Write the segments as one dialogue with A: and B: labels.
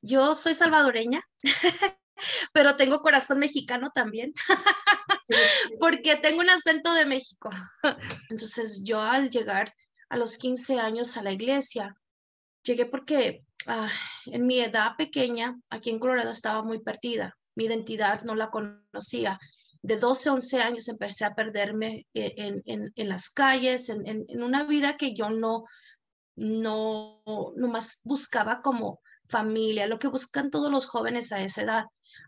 A: Yo soy salvadoreña, pero tengo corazón mexicano también, porque tengo un acento de México. Entonces yo al llegar a los 15 años a la iglesia, llegué porque ah, en mi edad pequeña, aquí en Colorado, estaba muy perdida. Mi identidad no la conocía. De 12 a 11 años empecé a perderme eh, en, en, las calles, en, en, una vida que yo no, no más buscaba como familia, lo que buscan todos los jóvenes a esa edad.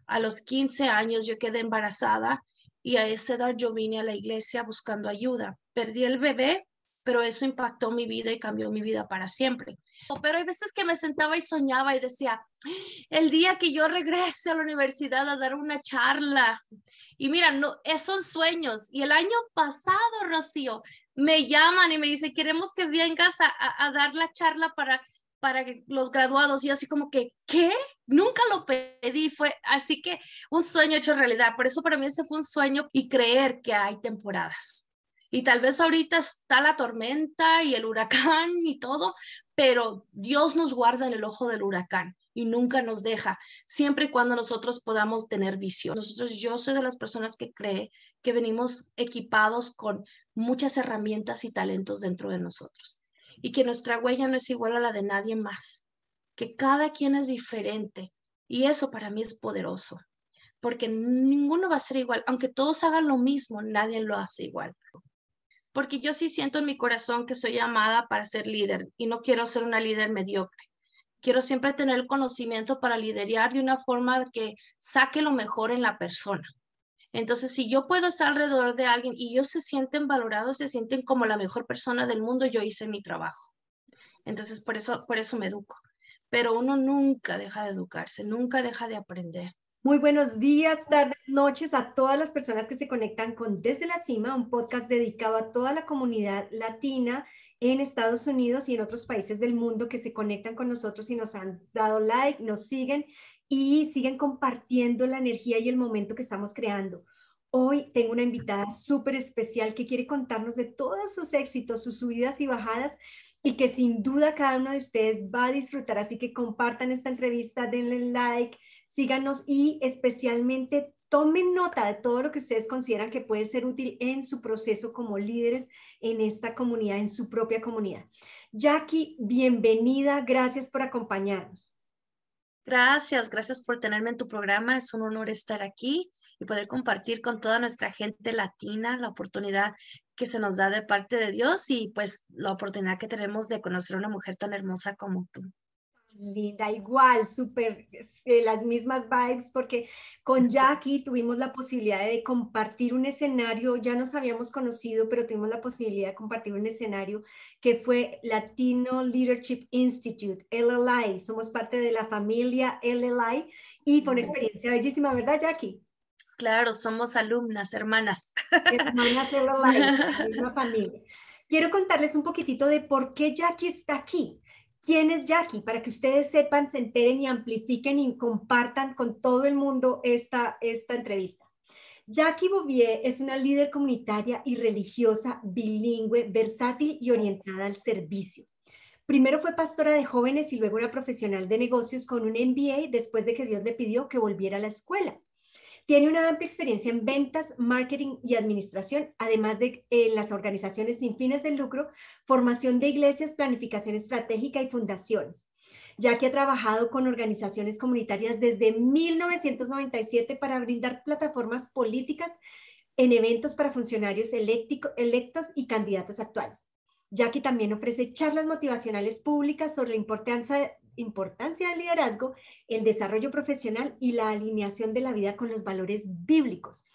A: A los 15 años yo quedé embarazada y a esa edad yo vine a la iglesia buscando ayuda. Perdí el bebé, pero eso impactó mi vida y cambió mi vida para siempre. Pero hay veces que me sentaba y soñaba y decía, el día que yo regrese a la universidad a dar una charla. Y mira, no, esos sueños. Y el año pasado, Rocío, me llaman y me dicen, queremos que vengas a, a dar la charla para para los graduados y así como que, ¿qué? Nunca lo pedí, fue así que un sueño hecho realidad. Por eso para mí ese fue un sueño y creer que hay temporadas. Y tal vez ahorita está la tormenta y el huracán y todo, pero Dios nos guarda en el ojo del huracán y nunca nos deja, siempre y cuando nosotros podamos tener visión. Nosotros, yo soy de las personas que cree que venimos equipados con muchas herramientas y talentos dentro de nosotros y que nuestra huella no es igual a la de nadie más, que cada quien es diferente y eso para mí es poderoso, porque ninguno va a ser igual, aunque todos hagan lo mismo, nadie lo hace igual. Porque yo sí siento en mi corazón que soy llamada para ser líder y no quiero ser una líder mediocre. Quiero siempre tener el conocimiento para liderar de una forma que saque lo mejor en la persona. Entonces, si yo puedo estar alrededor de alguien y ellos se sienten valorados, se sienten como la mejor persona del mundo, yo hice mi trabajo. Entonces, por eso, por eso me educo. Pero uno nunca deja de educarse, nunca deja de aprender.
B: Muy buenos días, tardes, noches a todas las personas que se conectan con Desde la Cima, un podcast dedicado a toda la comunidad latina en Estados Unidos y en otros países del mundo que se conectan con nosotros y nos han dado like, nos siguen y siguen compartiendo la energía y el momento que estamos creando. Hoy tengo una invitada súper especial que quiere contarnos de todos sus éxitos, sus subidas y bajadas y que sin duda cada uno de ustedes va a disfrutar. Así que compartan esta entrevista, denle like, síganos y especialmente tomen nota de todo lo que ustedes consideran que puede ser útil en su proceso como líderes en esta comunidad, en su propia comunidad. Jackie, bienvenida, gracias por acompañarnos.
A: Gracias, gracias por tenerme en tu programa. Es un honor estar aquí y poder compartir con toda nuestra gente latina la oportunidad que se nos da de parte de Dios y pues la oportunidad que tenemos de conocer a una mujer tan hermosa como tú
B: linda, igual, súper, este, las mismas vibes, porque con Jackie tuvimos la posibilidad de compartir un escenario, ya nos habíamos conocido, pero tuvimos la posibilidad de compartir un escenario que fue Latino Leadership Institute, LLI, somos parte de la familia LLI y fue una experiencia bellísima, ¿verdad, Jackie?
A: Claro, somos alumnas, hermanas.
B: Hermanas LLI, misma familia. Quiero contarles un poquitito de por qué Jackie está aquí. ¿Quién es Jackie? Para que ustedes sepan, se enteren y amplifiquen y compartan con todo el mundo esta, esta entrevista. Jackie Bouvier es una líder comunitaria y religiosa, bilingüe, versátil y orientada al servicio. Primero fue pastora de jóvenes y luego era profesional de negocios con un MBA después de que Dios le pidió que volviera a la escuela. Tiene una amplia experiencia en ventas, marketing y administración, además de en las organizaciones sin fines de lucro, formación de iglesias, planificación estratégica y fundaciones, ya que ha trabajado con organizaciones comunitarias desde 1997 para brindar plataformas políticas en eventos para funcionarios electos y candidatos actuales. Jackie también ofrece charlas motivacionales públicas sobre la importancia, importancia del liderazgo, el desarrollo profesional y la alineación de la vida con los valores bíblicos,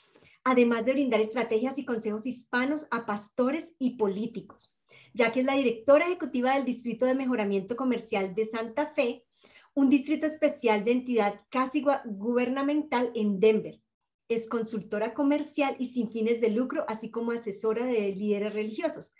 B: además de brindar estrategias y consejos hispanos a pastores y políticos. Jackie es la directora ejecutiva del Distrito de Mejoramiento Comercial de Santa Fe, un distrito especial de entidad casi gubernamental en Denver. Es consultora comercial y sin fines de lucro, así como asesora de líderes religiosos.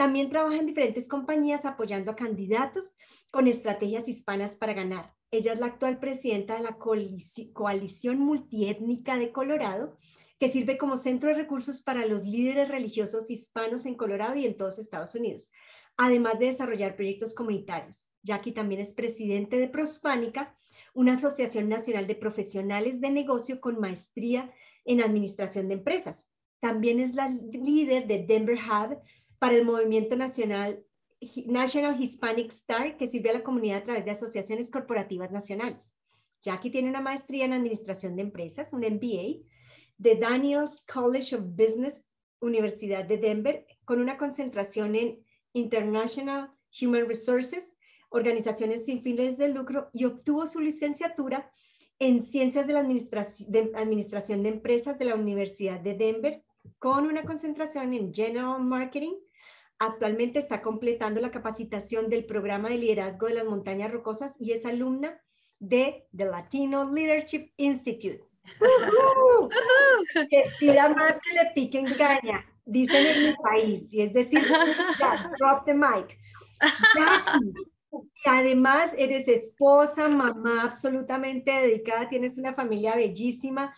B: También trabaja en diferentes compañías apoyando a candidatos con estrategias hispanas para ganar. Ella es la actual presidenta de la Coalición Multiétnica de Colorado, que sirve como centro de recursos para los líderes religiosos hispanos en Colorado y en todos Estados Unidos, además de desarrollar proyectos comunitarios. Jackie también es presidente de Prospánica, una asociación nacional de profesionales de negocio con maestría en administración de empresas. También es la líder de Denver Hub para el movimiento nacional National Hispanic Star, que sirve a la comunidad a través de asociaciones corporativas nacionales. Jackie tiene una maestría en administración de empresas, un MBA, de Daniels College of Business, Universidad de Denver, con una concentración en International Human Resources, organizaciones sin fines de lucro, y obtuvo su licenciatura en Ciencias de la Administración de, Administración de Empresas de la Universidad de Denver, con una concentración en General Marketing. Actualmente está completando la capacitación del programa de liderazgo de las montañas rocosas y es alumna de The Latino Leadership Institute. que tira más que le piquen caña, dicen en mi país, y es decir, ya, drop the mic. y además eres esposa, mamá absolutamente dedicada, tienes una familia bellísima.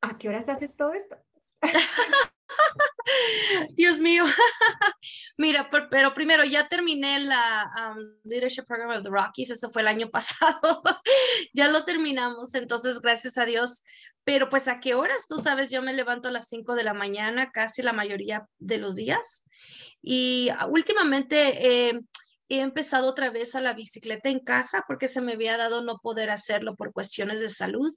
B: ¿A qué horas haces todo esto?
A: Dios mío. Mira, pero primero ya terminé la um, Leadership Program of the Rockies, eso fue el año pasado. ya lo terminamos, entonces gracias a Dios. Pero pues a qué horas, tú sabes, yo me levanto a las 5 de la mañana casi la mayoría de los días. Y ah, últimamente... Eh, he empezado otra vez a la bicicleta en casa porque se me había dado no poder hacerlo por cuestiones de salud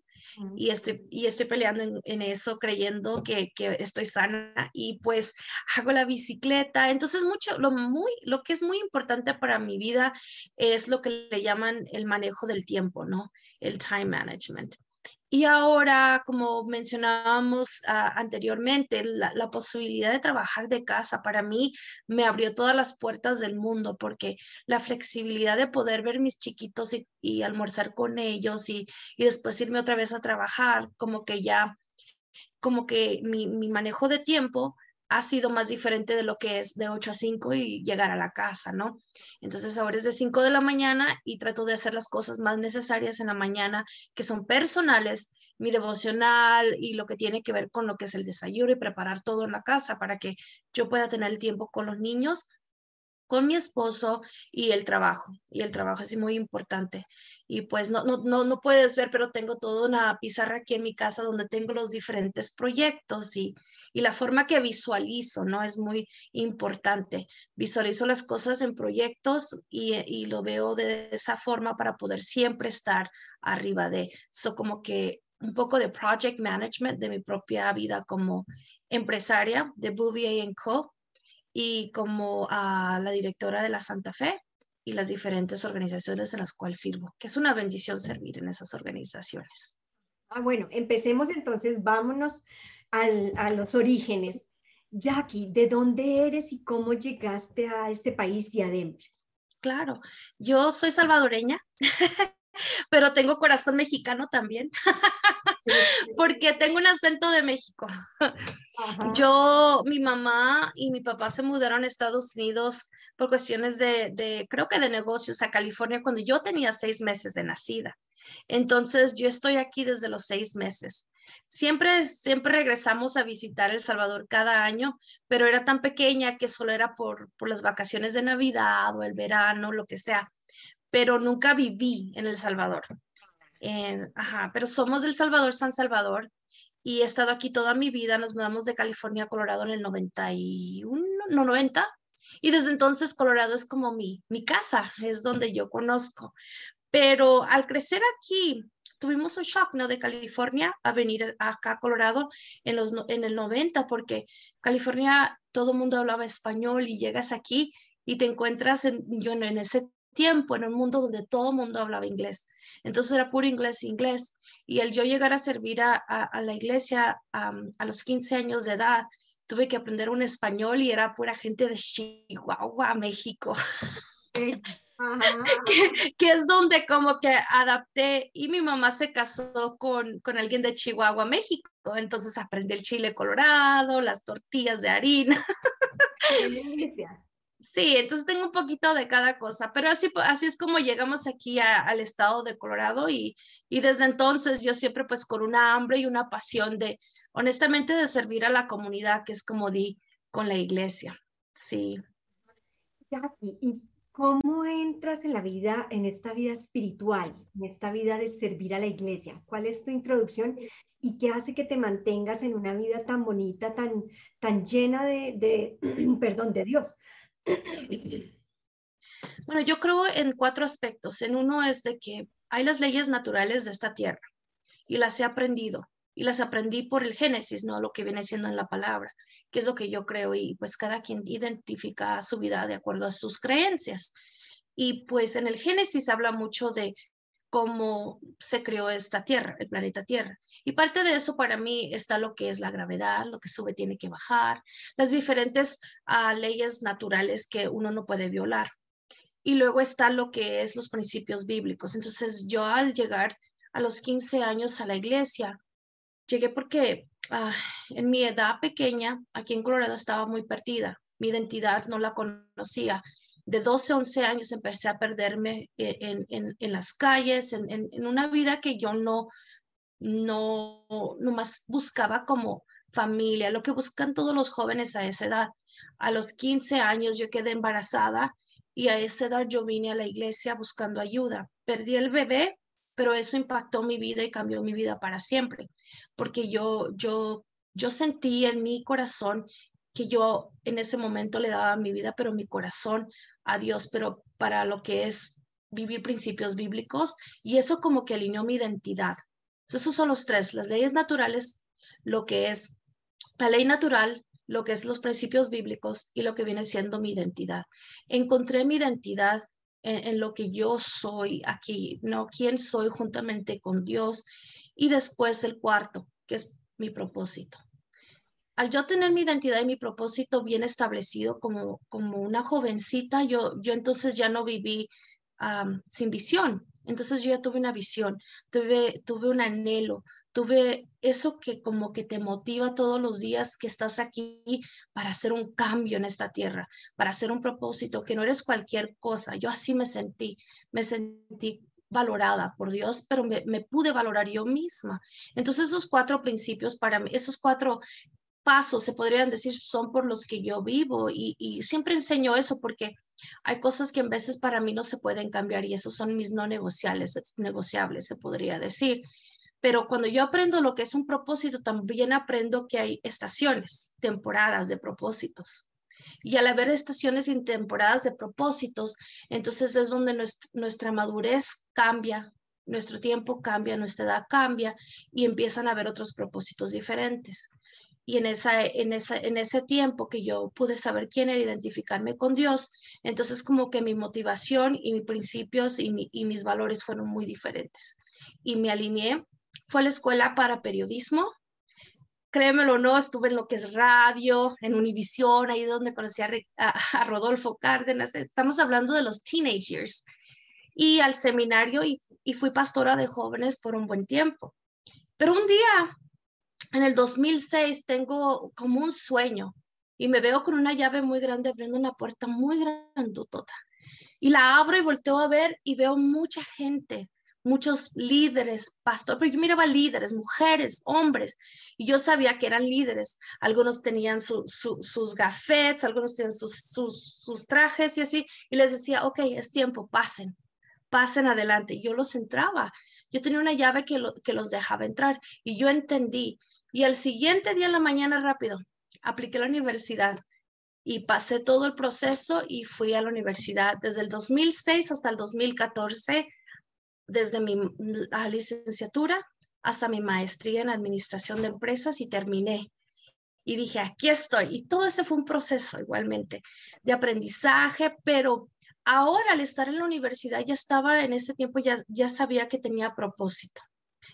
A: y, estoy, y estoy peleando en, eso creyendo que, que, estoy sana y pues hago la bicicleta. Entonces mucho, lo, muy, lo que es muy importante para mi vida es lo que le llaman el manejo del tiempo, ¿no? El time management. Y ahora, como mencionábamos ah, anteriormente, la, posibilidad de trabajar de casa para mí me abrió todas las puertas del mundo porque la flexibilidad de poder ver mis chiquitos y, almorzar con ellos y, y, después irme otra vez a trabajar, como que ya, como que mi, mi manejo de tiempo ha sido más diferente de lo que es de 8 a 5 y llegar a la casa, ¿no? Entonces ahora es de 5 de la mañana y trato de hacer las cosas más necesarias en la mañana que son personales, mi devocional y lo que tiene que ver con lo que es el desayuno y preparar todo en la casa para que yo pueda tener el tiempo con los niños con mi esposo y el trabajo. Y el trabajo es muy importante. Y pues no, no, no, no puedes ver, pero tengo toda una pizarra aquí en mi casa donde tengo los diferentes proyectos y, y la forma que visualizo, ¿no? Es muy importante. Visualizo las cosas en proyectos y, y lo veo de esa forma para poder siempre estar arriba de eso, como que un poco de project management de mi propia vida como empresaria de Bouvier Co y como a la directora de la Santa Fe y las diferentes organizaciones en las cuales sirvo, que es una bendición servir en esas organizaciones.
B: Ah, bueno, empecemos entonces, vámonos a los orígenes. Jackie, ¿de dónde eres y cómo llegaste a este país y a Denver?
A: Claro, yo soy salvadoreña, pero tengo corazón mexicano también, porque tengo un acento de México. Yo, mi mamá y mi papá se mudaron a Estados Unidos por cuestiones de, de, creo que de negocios a California cuando yo tenía seis meses de nacida. Entonces, yo estoy aquí desde los seis meses. Siempre, siempre regresamos a visitar El Salvador cada año, pero era tan pequeña que solo era por, por las vacaciones de Navidad o el verano, lo que sea pero nunca viví en El Salvador. Ajá, pero somos del Salvador, San Salvador, y he estado aquí toda mi vida. Nos mudamos de California a Colorado en el 91, no 90, y desde entonces Colorado es como mi, mi casa, es donde yo conozco. Pero al crecer aquí, tuvimos un shock, ¿no? De California a venir acá a Colorado en, los, en el 90, porque California todo el mundo hablaba español y llegas aquí y te encuentras en, yo en ese tiempo en un mundo donde todo el mundo hablaba inglés. Entonces era puro inglés, inglés. Y el yo llegar a servir a, a, la iglesia a los 15 años de edad, tuve que aprender un español y era pura gente de Chihuahua, México. que, es donde como que adapté y mi mamá se casó con, con alguien de Chihuahua, México. Entonces aprendí el chile colorado, las tortillas de harina. Sí, entonces tengo un poquito de cada cosa, pero así, así es como llegamos aquí al estado de Colorado y, y, desde entonces yo siempre pues con una hambre y una pasión de, honestamente, de servir a la comunidad, que es como di con la iglesia. Sí.
B: ¿y ¿Cómo entras en la vida, en esta vida espiritual, en esta vida de servir a la iglesia? ¿Cuál es tu introducción y qué hace que te mantengas en una vida tan bonita, tan, tan llena de, de perdón, de Dios?
A: Bueno, yo creo en cuatro aspectos. En uno es de que hay las leyes naturales de esta tierra y las he aprendido y las aprendí por el Génesis, no lo que viene siendo en la palabra, que es lo que yo creo y pues cada quien identifica su vida de acuerdo a sus creencias. Y pues en el Génesis habla mucho de cómo se creó esta Tierra, el planeta Tierra. Y parte de eso para mí está lo que es la gravedad, lo que sube tiene que bajar, las diferentes ah, leyes naturales que uno no puede violar. Y luego está lo que es los principios bíblicos. Entonces yo al llegar a los 15 años a la iglesia, llegué porque ah, en mi edad pequeña, aquí en Colorado, estaba muy perdida. Mi identidad no la conocía de 12, 11 años empecé a perderme eh, en, en, las calles, en, en, una vida que yo no, no, no más buscaba como familia, lo que buscan todos los jóvenes a esa edad. A los 15 años yo quedé embarazada y a esa edad yo vine a la iglesia buscando ayuda. Perdí el bebé, pero eso impactó mi vida y cambió mi vida para siempre, porque yo, yo, yo sentí en mi corazón que yo en ese momento le daba mi vida, pero mi corazón a Dios, pero para lo que es vivir principios bíblicos y eso como que alineó mi identidad. Esos son los tres, las leyes naturales, lo que es la ley natural, lo que es los principios bíblicos y lo que viene siendo mi identidad. Encontré mi identidad en, en, lo que yo soy aquí, ¿no? ¿Quién soy juntamente con Dios? Y después el cuarto, que es mi propósito al yo tener mi identidad y mi propósito bien establecido como, como una jovencita, yo, yo entonces ya no viví sin visión. Entonces yo ya tuve una visión, tuve, tuve un anhelo, tuve eso que como que te motiva todos los días que estás aquí para hacer un cambio en esta tierra, para hacer un propósito, que no eres cualquier cosa. Yo así me sentí, me sentí valorada por Dios, pero me, me, pude valorar yo misma. Entonces esos cuatro principios para mí, esos cuatro pasos, se podrían decir, son por los que yo vivo y, siempre enseño eso porque hay cosas que en veces para mí no se pueden cambiar y esos son mis no negociables, negociables, se podría decir. Pero cuando yo aprendo lo que es un propósito, también aprendo que hay estaciones, temporadas de propósitos. Y al haber estaciones y temporadas de propósitos, entonces es donde nuestra madurez cambia, nuestro tiempo cambia, nuestra edad cambia y empiezan a haber otros propósitos diferentes y en, esa, en, esa, en ese tiempo que yo pude saber quién era, identificarme con Dios, entonces como que mi motivación y mis principios y, y mis valores fueron muy diferentes. Y me alineé, fue a la escuela para periodismo, créemelo o no, estuve en lo que es radio, en Univisión, ahí donde conocí a, a, Rodolfo Cárdenas, estamos hablando de los teenagers, y al seminario y, y fui pastora de jóvenes por un buen tiempo. Pero un día en el 2006 tengo como un sueño y me veo con una llave muy grande abriendo una puerta muy grandotota. Y la abro y volteo a ver y veo mucha gente, muchos líderes, pastores, pero yo miraba líderes, mujeres, hombres, y yo sabía que eran líderes. Algunos tenían sus gafetes, algunos tenían sus, sus, trajes y así, y les decía, ok, es tiempo, pasen, pasen adelante. Yo los entraba. Yo tenía una llave que, que los dejaba entrar y yo entendí y el siguiente día en la mañana rápido, apliqué a la universidad y pasé todo el proceso y fui a la universidad desde el 2006 hasta el 2014, desde mi licenciatura hasta mi maestría en administración de empresas y terminé. Y dije, aquí estoy. Y todo ese fue un proceso igualmente de aprendizaje, pero ahora al estar en la universidad ya estaba en ese tiempo, ya, ya sabía que tenía propósito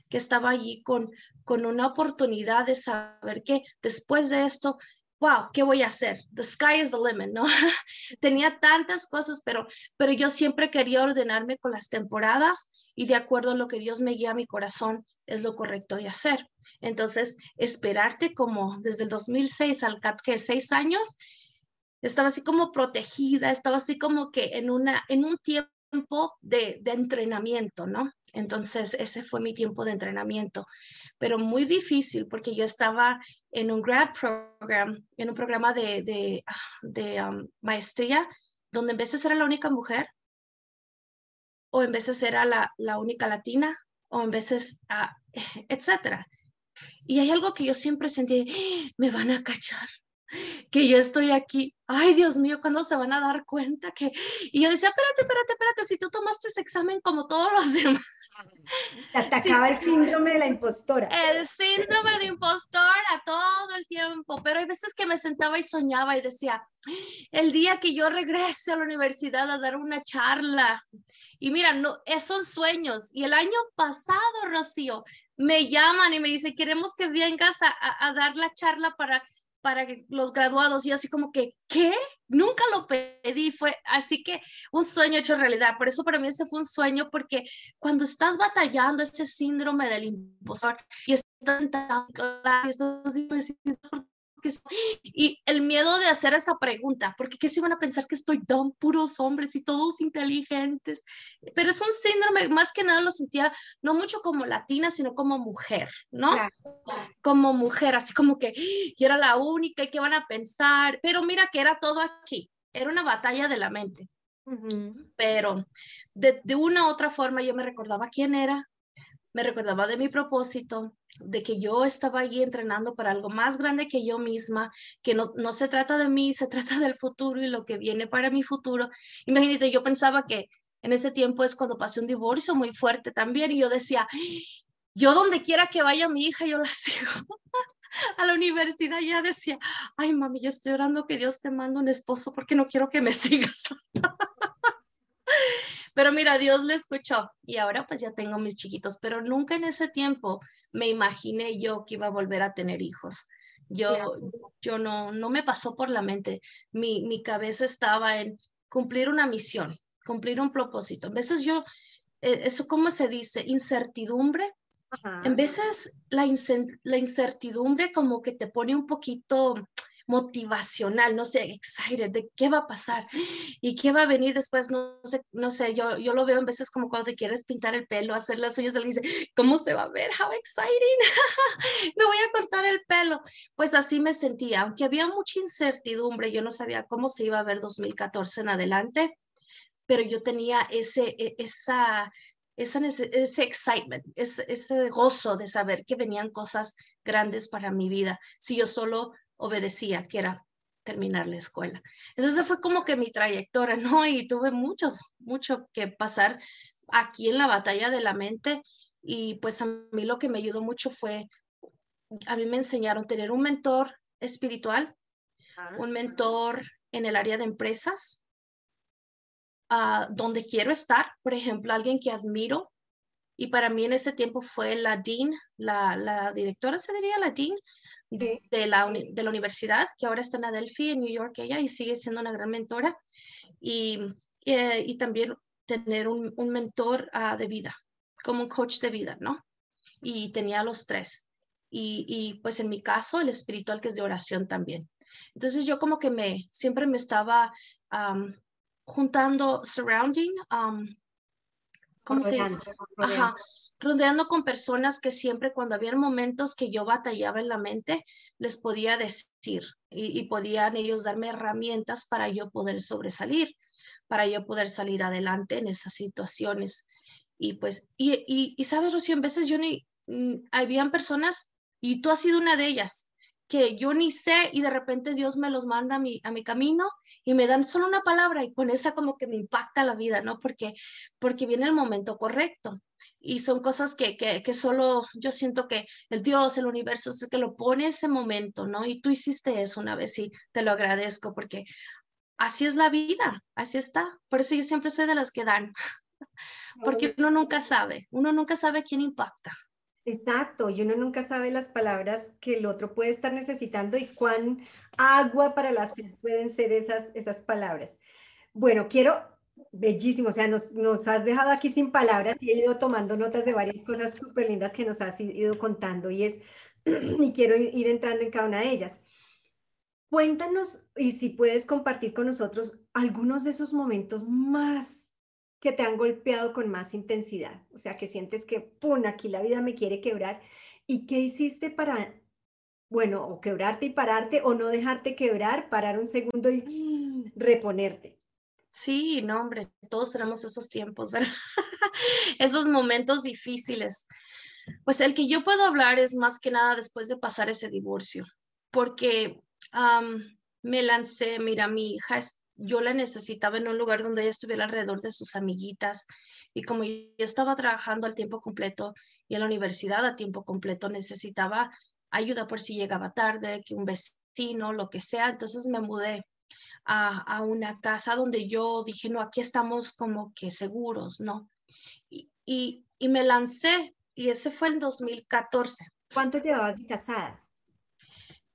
A: que estaba allí con, con una oportunidad de saber que después de esto, wow, ¿qué voy a hacer? The sky is the limit, ¿no? Tenía tantas cosas, pero, pero yo siempre quería ordenarme con las temporadas y de acuerdo a lo que Dios me guía a mi corazón es lo correcto de hacer. Entonces, esperarte como desde el 2006 al que seis años, estaba así como protegida, estaba así como que en, una, en un tiempo de, de entrenamiento, ¿no? Entonces, ese fue mi tiempo de entrenamiento, pero muy difícil porque yo estaba en un grad program, en un programa de, de, de um, maestría donde en veces era la única mujer, o en veces era la, la única latina, o en veces, uh, etcétera. Y hay algo que yo siempre sentí, ¡Ah! me van a cachar, que yo estoy aquí. Ay, Dios mío, ¿cuándo se van a dar cuenta que... Y yo decía, espérate, espérate, espérate, si tú tomaste ese examen como todos los demás.
B: Te atacaba el síndrome de la impostora.
A: El síndrome de impostora todo el tiempo, pero hay veces que me sentaba y soñaba y decía, el día que yo regrese a la universidad a dar una charla. Y mira, no, son sueños. Y el año pasado, Rocío, me llaman y me dicen, queremos que vengas a, a dar la charla para para los graduados y así como que, ¿qué? Nunca lo pedí, fue así que un sueño hecho realidad. Por eso para mí ese fue un sueño porque cuando estás batallando ese síndrome del impostor y estás tan y el miedo de hacer esa pregunta, porque qué se van a pensar que estoy tan puros hombres y todos inteligentes, pero es un síndrome, más que nada lo sentía no mucho como latina, sino como mujer, ¿no? Como mujer, así como que yo era la única y qué van a pensar, pero mira que era todo aquí, era una batalla de la mente. Pero de, de una u otra forma yo me recordaba quién era, me recordaba de mi propósito, de que yo estaba allí entrenando para algo más grande que yo misma, que no, no se trata de mí, se trata del futuro y lo que viene para mi futuro. Imagínate, yo pensaba que en ese tiempo es cuando pasé un divorcio muy fuerte también y yo decía, yo donde quiera que vaya mi hija, yo la sigo. a la universidad ya decía, ay mami, yo estoy orando que Dios te mande un esposo porque no quiero que me sigas. Pero mira, Dios le escuchó y ahora pues ya tengo mis chiquitos, pero nunca en ese tiempo me imaginé yo que iba a volver a tener hijos. Yo, yo no, no me pasó por la mente. Mi, mi cabeza estaba en cumplir una misión, cumplir un propósito. En veces yo, eh, eso cómo se dice, incertidumbre. En veces la, la incertidumbre como que te pone un poquito motivacional, no sé, excited de qué va a pasar y qué va a venir después, no sé, no sé, yo, yo lo veo en veces como cuando te quieres pintar el pelo, hacer las uñas, alguien dice, ¿cómo se va a ver? How exciting, me voy a cortar el pelo. Pues así me sentía, aunque había mucha incertidumbre, yo no sabía cómo se iba a ver 2014 en adelante, pero yo tenía ese, e, esa, esa, ese excitement, ese, ese, gozo de saber que venían cosas grandes para mi vida. Si yo solo obedecía, que era terminar la escuela. Entonces fue como que mi trayectoria, ¿no? Y tuve mucho, mucho que pasar aquí en la batalla de la mente y pues a mí lo que me ayudó mucho fue, a mí me enseñaron tener un mentor espiritual, ah. un mentor en el área de empresas, uh, donde quiero estar, por ejemplo, alguien que admiro. Y para mí en ese tiempo fue la Dean, la, la directora, se diría la Dean de, la, de la universidad, que ahora está en Adelphi, en New York, ella, y sigue siendo una gran mentora. Y, eh, y también tener un, un mentor uh, de vida, como un coach de vida, ¿no? Y tenía los tres. Y, y, pues en mi caso, el espiritual que es de oración también. Entonces yo como que me, siempre me estaba um, juntando, surrounding, um, ¿cómo se dice? Ajá, rodeando con personas que siempre cuando había momentos que yo batallaba en la mente, les podía decir y, podían ellos darme herramientas para yo poder sobresalir, para yo poder salir adelante en esas situaciones. Y pues, y, y, y sabes, Rocío, en veces yo ni, mm, habían personas, y tú has sido una de ellas, que yo ni sé y de repente Dios me los manda a mi, a mi camino y me dan solo una palabra y con esa como que me impacta la vida, ¿no? Porque, porque viene el momento correcto y son cosas que, que, que solo yo siento que el Dios, el universo, es que lo pone ese momento, ¿no? Y tú hiciste eso una vez y te lo agradezco porque así es la vida, así está. Por eso yo siempre soy de las que dan, porque uno nunca sabe, uno nunca sabe quién impacta.
B: Exacto, y uno nunca sabe las palabras que el otro puede estar necesitando y cuán agua para las que pueden ser esas, esas palabras. Bueno, quiero, bellísimo, o sea, nos, nos has dejado aquí sin palabras y he ido tomando notas de varias cosas súper lindas que nos has ido contando y es, y quiero ir entrando en cada una de ellas. Cuéntanos y si puedes compartir con nosotros algunos de esos momentos más que te han golpeado con más intensidad, o sea, que sientes que, ¡pum!, aquí la vida me quiere quebrar. ¿Y qué hiciste para, bueno, o quebrarte y pararte, o no dejarte quebrar, parar un segundo y reponerte?
A: Sí, no, hombre, todos tenemos esos tiempos, ¿verdad? esos momentos difíciles. Pues el que yo puedo hablar es más que nada después de pasar ese divorcio, porque me lancé, mira, mi hija, yo la necesitaba en un lugar donde ella estuviera alrededor de sus amiguitas y como yo estaba trabajando al tiempo completo y en la universidad a tiempo completo, necesitaba ayuda por si llegaba tarde, que un vecino, lo que sea, entonces me mudé a, a una casa donde yo dije, no, aquí estamos como que seguros, ¿no? Y, y, me lancé y ese fue en 2014.
B: ¿Cuánto llevabas casada?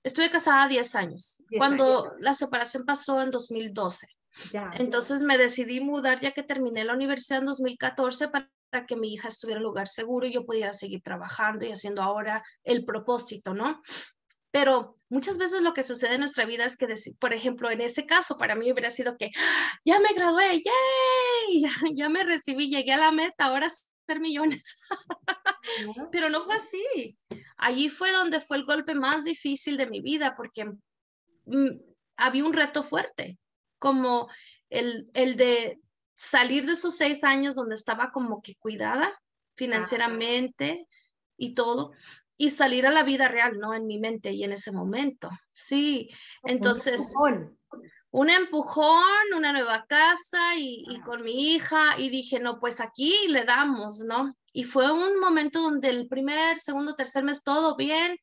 A: Estuve casada 10 años, cuando la separación pasó en 2012. Entonces me decidí mudar ya que terminé la universidad en 2014 para, que mi hija estuviera en un lugar seguro y yo pudiera seguir trabajando y haciendo ahora el propósito, ¿no? Pero muchas veces lo que sucede en nuestra vida es que, por ejemplo, en ese caso, para mí hubiera sido que ¡Ah! ya me gradué, ¡yay! Ya, me recibí, llegué a la meta, ahora ser millones. Pero no fue así. Allí fue donde fue el golpe más difícil de mi vida porque mm, había un reto fuerte, como el, el de salir de esos seis años donde estaba como que cuidada financieramente y todo, y salir a la vida real, ¿no? En mi mente y en ese momento. Sí, entonces un empujón, una nueva casa y, con mi hija y dije, no, pues aquí le damos, ¿no? Y fue un momento donde el primer, segundo, tercer mes todo bien,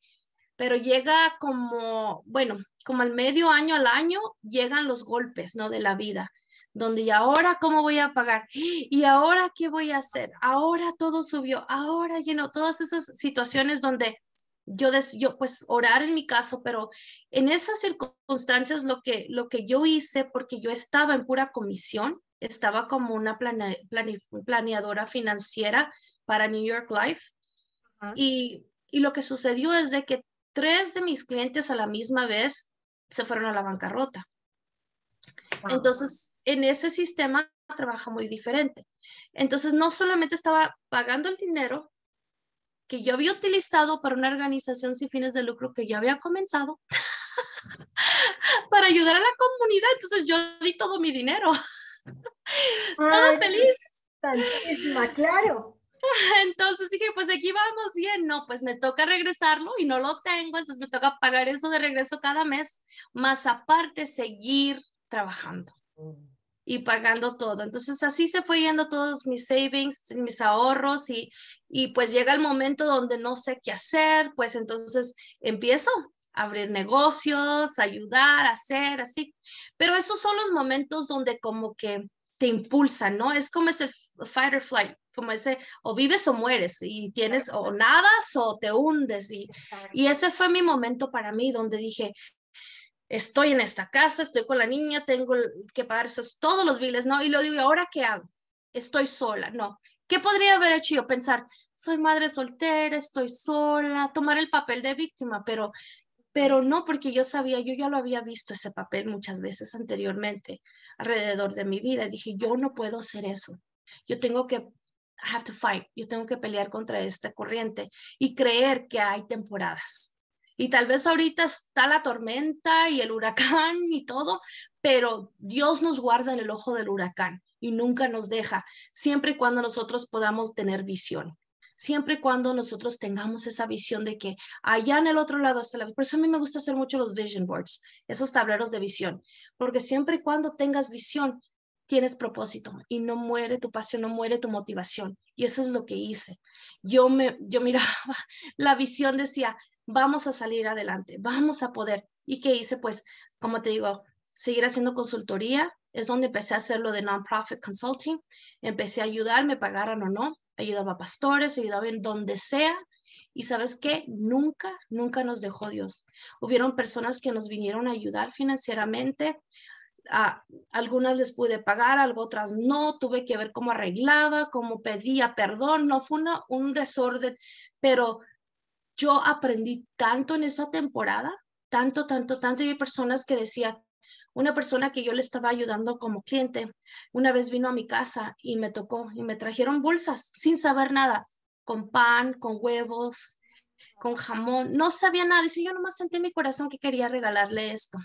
A: pero llega como, bueno, como al medio año al año llegan los golpes, ¿no? De la vida, donde y ahora cómo voy a pagar y ahora qué voy a hacer, ahora todo subió, ahora, know, todas esas situaciones donde yo, yo pues orar en mi caso, pero en esas circunstancias lo que, lo que yo hice, porque yo estaba en pura comisión, estaba como una planeadora financiera para New York Life. y, y lo que sucedió es de que tres de mis clientes a la misma vez se fueron a la bancarrota. Entonces, en ese sistema trabaja muy diferente. Entonces, no solamente estaba pagando el dinero, que yo había utilizado para una organización sin fines de lucro que ya había comenzado para ayudar a la comunidad. Entonces yo di todo mi dinero. Todo feliz.
B: claro.
A: Entonces dije, pues aquí vamos bien, no, pues me toca regresarlo y no lo tengo, entonces me toca pagar eso de regreso cada mes, más aparte seguir trabajando. Y pagando todo. Entonces así se fue yendo todos mis savings, mis ahorros y, y pues llega el momento donde no sé qué hacer, pues entonces empiezo a abrir negocios, ayudar, hacer así. Pero esos son los momentos donde como que te impulsan, ¿no? Es como ese fight or flight, como ese o vives o mueres y tienes o nadas o te hundes y, y ese fue mi momento para mí donde dije, estoy en esta casa, estoy con la niña, tengo que pagar esos, todos los biles, ¿no? Y lo digo, ¿ahora qué hago? Estoy sola, no. ¿Qué podría haber hecho yo? Pensar, soy madre soltera, estoy sola, tomar el papel de víctima, pero, pero no, porque yo sabía, yo ya lo había visto ese papel muchas veces anteriormente alrededor de mi vida. Dije, yo no puedo hacer eso. Yo tengo que, have to fight, yo tengo que pelear contra esta corriente y creer que hay temporadas y tal vez ahorita está la tormenta y el huracán y todo, pero Dios nos guarda en el ojo del huracán y nunca nos deja, siempre y cuando nosotros podamos tener visión. Siempre y cuando nosotros tengamos esa visión de que allá en el otro lado está la Por eso a mí me gusta hacer mucho los vision boards, esos tableros de visión, porque siempre y cuando tengas visión, tienes propósito y no muere tu pasión, no muere tu motivación. Y eso es lo que hice. Yo me, yo miraba la visión, decía, vamos a salir adelante, vamos a poder. ¿Y qué hice? Pues, como te digo, seguir haciendo consultoría. Es donde empecé a hacer lo de non-profit consulting. Empecé a ayudar, me pagaran o no. Ayudaba a pastores, ayudaba en donde sea. Y sabes qué? Nunca, nunca nos dejó Dios. Hubieron personas que nos vinieron a ayudar financieramente. A algunas les pude pagar, a otras no. Tuve que ver cómo arreglaba, cómo pedía perdón. No fue un desorden, pero yo aprendí tanto en esa temporada, tanto, tanto, tanto. Y hay personas que decían, una persona que yo le estaba ayudando como cliente, una vez vino a mi casa y me tocó y me trajeron bolsas sin saber nada, con pan, con huevos, con jamón. No sabía nada. Dice, yo nomás sentí en mi corazón que quería regalarle esto.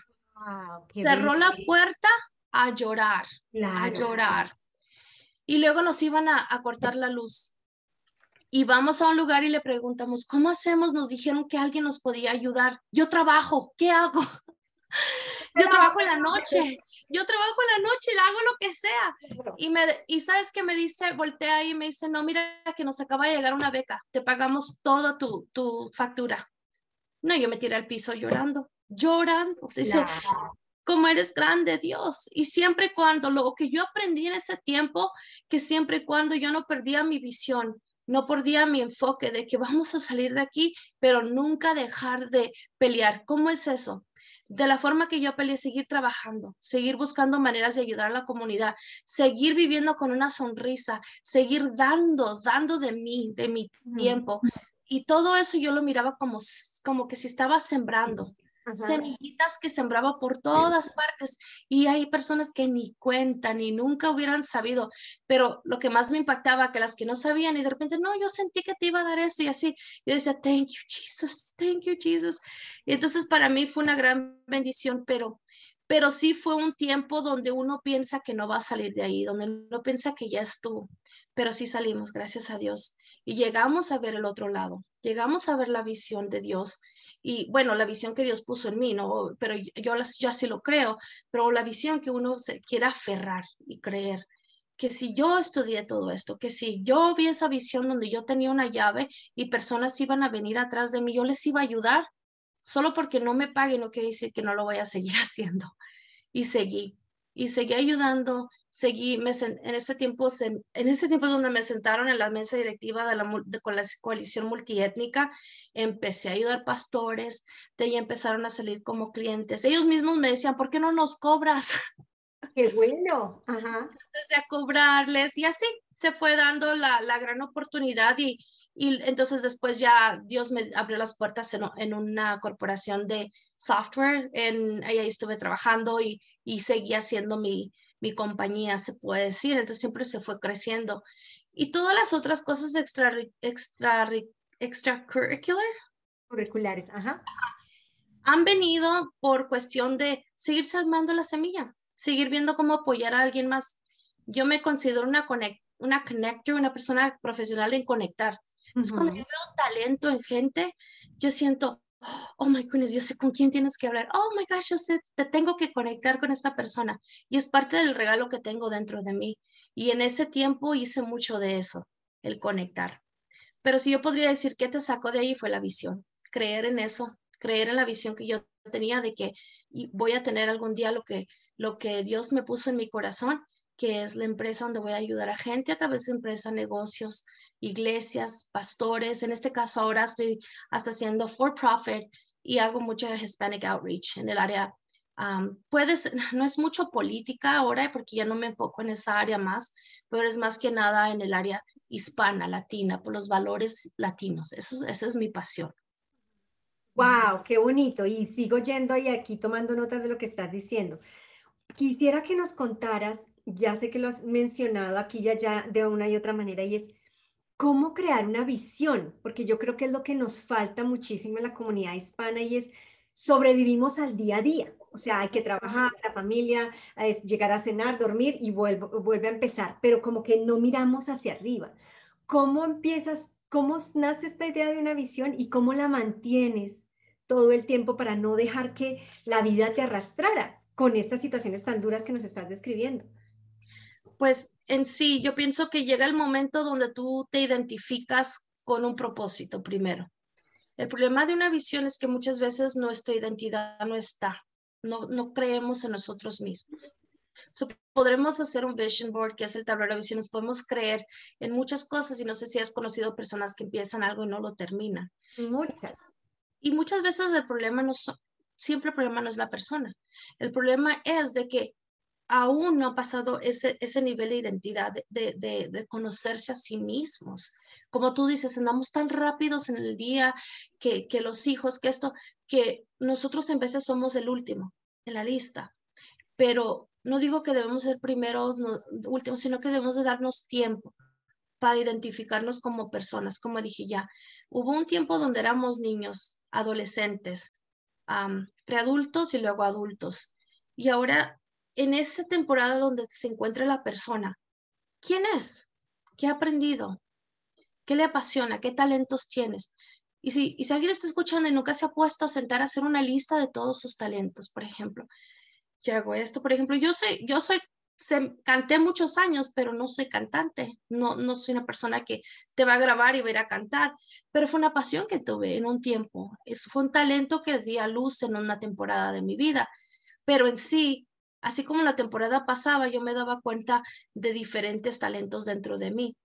A: Cerró la puerta a llorar, a llorar. Y luego nos iban a, a cortar la luz. Y vamos a un lugar y le preguntamos, ¿cómo hacemos? Nos dijeron que alguien nos podía ayudar. Yo trabajo, ¿qué hago? Yo trabajo en la noche, yo trabajo en la noche y hago lo que sea. Y, me, y sabes que me dice, voltea ahí y me dice, no, mira que nos acaba de llegar una beca, te pagamos toda tu, tu factura. No, yo me tiré al piso llorando, llorando. Dice, como eres grande, Dios. Y siempre cuando, lo que yo aprendí en ese tiempo, que siempre cuando yo no perdía mi visión, no perdía mi enfoque de que vamos a salir de aquí, pero nunca dejar de pelear. ¿Cómo es eso? De la forma que yo peleé, seguir trabajando, seguir buscando maneras de ayudar a la comunidad, seguir viviendo con una sonrisa, seguir dando, dando de mí, de mi tiempo. Y todo eso yo lo miraba como, como que si estaba sembrando semillitas que sembraba por todas partes y hay personas que ni cuentan ni nunca hubieran sabido, pero lo que más me impactaba que las que no sabían y de repente, no, yo sentí que te iba a dar eso y así, yo decía, thank you Jesus, thank you Jesus. Y entonces para mí fue una gran bendición, pero pero sí fue un tiempo donde uno piensa que no va a salir de ahí, donde uno piensa que ya estuvo, pero sí salimos, gracias a Dios, y llegamos a ver el otro lado, llegamos a ver la visión de Dios y bueno, la visión que Dios puso en mí, ¿no? Pero yo, yo así lo creo, pero la visión que uno se quiera aferrar y creer que si yo estudié todo esto, que si yo vi esa visión donde yo tenía una llave y personas iban a venir atrás de mí, yo les iba a ayudar, solo porque no me paguen no quiere decir que no lo voy a seguir haciendo. Y seguí y seguí ayudando, seguí, en ese tiempo, en ese tiempo es donde me sentaron en la mesa directiva de la, con la coalición multiétnica, empecé a ayudar pastores, de ahí empezaron a salir como clientes. Ellos mismos me decían, ¿por qué no nos cobras?
B: Qué bueno. Ajá.
A: Empecé a cobrarles y así se fue dando la, la gran oportunidad y, y entonces después ya Dios me abrió las puertas en, en una corporación de software, en, ahí estuve trabajando y, y seguí haciendo mi, mi compañía, se puede decir, entonces siempre se fue creciendo. Y todas las otras cosas extra, extra, extracurricular.
B: Curriculares, ajá.
A: Han venido por cuestión de seguir salmando la semilla, seguir viendo cómo apoyar a alguien más. Yo me considero una, una connector, una persona profesional en conectar. Entonces, cuando yo veo talento en gente, yo siento, oh my goodness, yo sé con quién tienes que hablar. Oh my gosh, yo sé, te tengo que conectar con esta persona. Y es parte del regalo que tengo dentro de mí. Y en ese tiempo hice mucho de eso, el conectar. Pero si yo podría decir qué te sacó de ahí fue la visión, creer en eso, creer en la visión que yo tenía de que voy a tener algún día lo que, lo que Dios me puso en mi corazón, que es la empresa donde voy a ayudar a gente a través de empresa, negocios, iglesias, pastores. En este caso ahora estoy hasta haciendo for profit y hago mucho Hispanic outreach en el área. Puedes, no es mucho política ahora porque ya no me enfoco en esa área más, pero es más que nada en el área hispana, latina, por los valores latinos. Eso, esa es mi pasión.
B: Wow, qué bonito. Y sigo yendo y aquí tomando notas de lo que estás diciendo. Quisiera que nos contaras, ya sé que lo has mencionado aquí ya ya de una y otra manera, y es cómo crear una visión, porque yo creo que es lo que nos falta muchísimo en la comunidad hispana y es sobrevivimos al día a día. O sea, hay que trabajar, la familia, es llegar a cenar, dormir y vuelve, vuelve a empezar, pero como que no miramos hacia arriba. ¿Cómo empiezas, cómo nace esta idea de una visión y cómo la mantienes todo el tiempo para no dejar que la vida te arrastrara con estas situaciones tan duras que nos estás describiendo?
A: Pues en sí, yo pienso que llega el momento donde tú te identificas con un propósito primero. El problema de una visión es que muchas veces nuestra identidad no está, no, no creemos en nosotros mismos. podremos hacer un vision board, que es el tablero de visiones, podemos creer en muchas cosas y no sé si has conocido personas que empiezan algo y no lo terminan.
B: Muchas.
A: Y muchas veces el problema no siempre el problema no es la persona. El problema es de que aún no ha pasado ese, ese nivel de identidad, de, de, conocerse a sí mismos. Como tú dices, andamos tan rápidos en el día que, que los hijos, que esto, que nosotros en veces somos el último en la lista, pero no digo que debemos ser primeros, no, últimos, sino que debemos de darnos tiempo para identificarnos como personas, como dije ya. Hubo un tiempo donde éramos niños, adolescentes, preadultos y luego adultos. Y ahora en esa temporada donde se encuentra la persona, ¿quién es? ¿Qué ha aprendido? ¿Qué le apasiona? ¿Qué talentos tienes? Y si, y si alguien está escuchando y nunca se ha puesto a sentar a hacer una lista de todos sus talentos, por ejemplo, yo hago esto, por ejemplo, yo soy, yo soy, canté muchos años, pero no soy cantante, no, no soy una persona que te va a grabar y va a ir a cantar, pero fue una pasión que tuve en un tiempo, eso fue un talento que di a luz en una temporada de mi vida, pero en sí, así como la temporada pasaba, yo me daba cuenta de diferentes talentos dentro de mí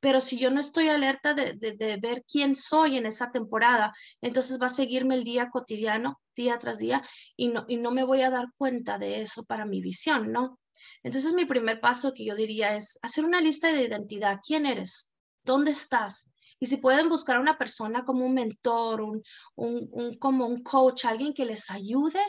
A: pero si yo no estoy alerta de, ver quién soy en esa temporada, entonces va a seguirme el día cotidiano, día tras día, y no, y no me voy a dar cuenta de eso para mi visión, ¿no? Entonces mi primer paso que yo diría es hacer una lista de identidad. ¿Quién eres? ¿Dónde estás? Y si pueden buscar a una persona como un mentor, un, un, como un coach, alguien que les ayude,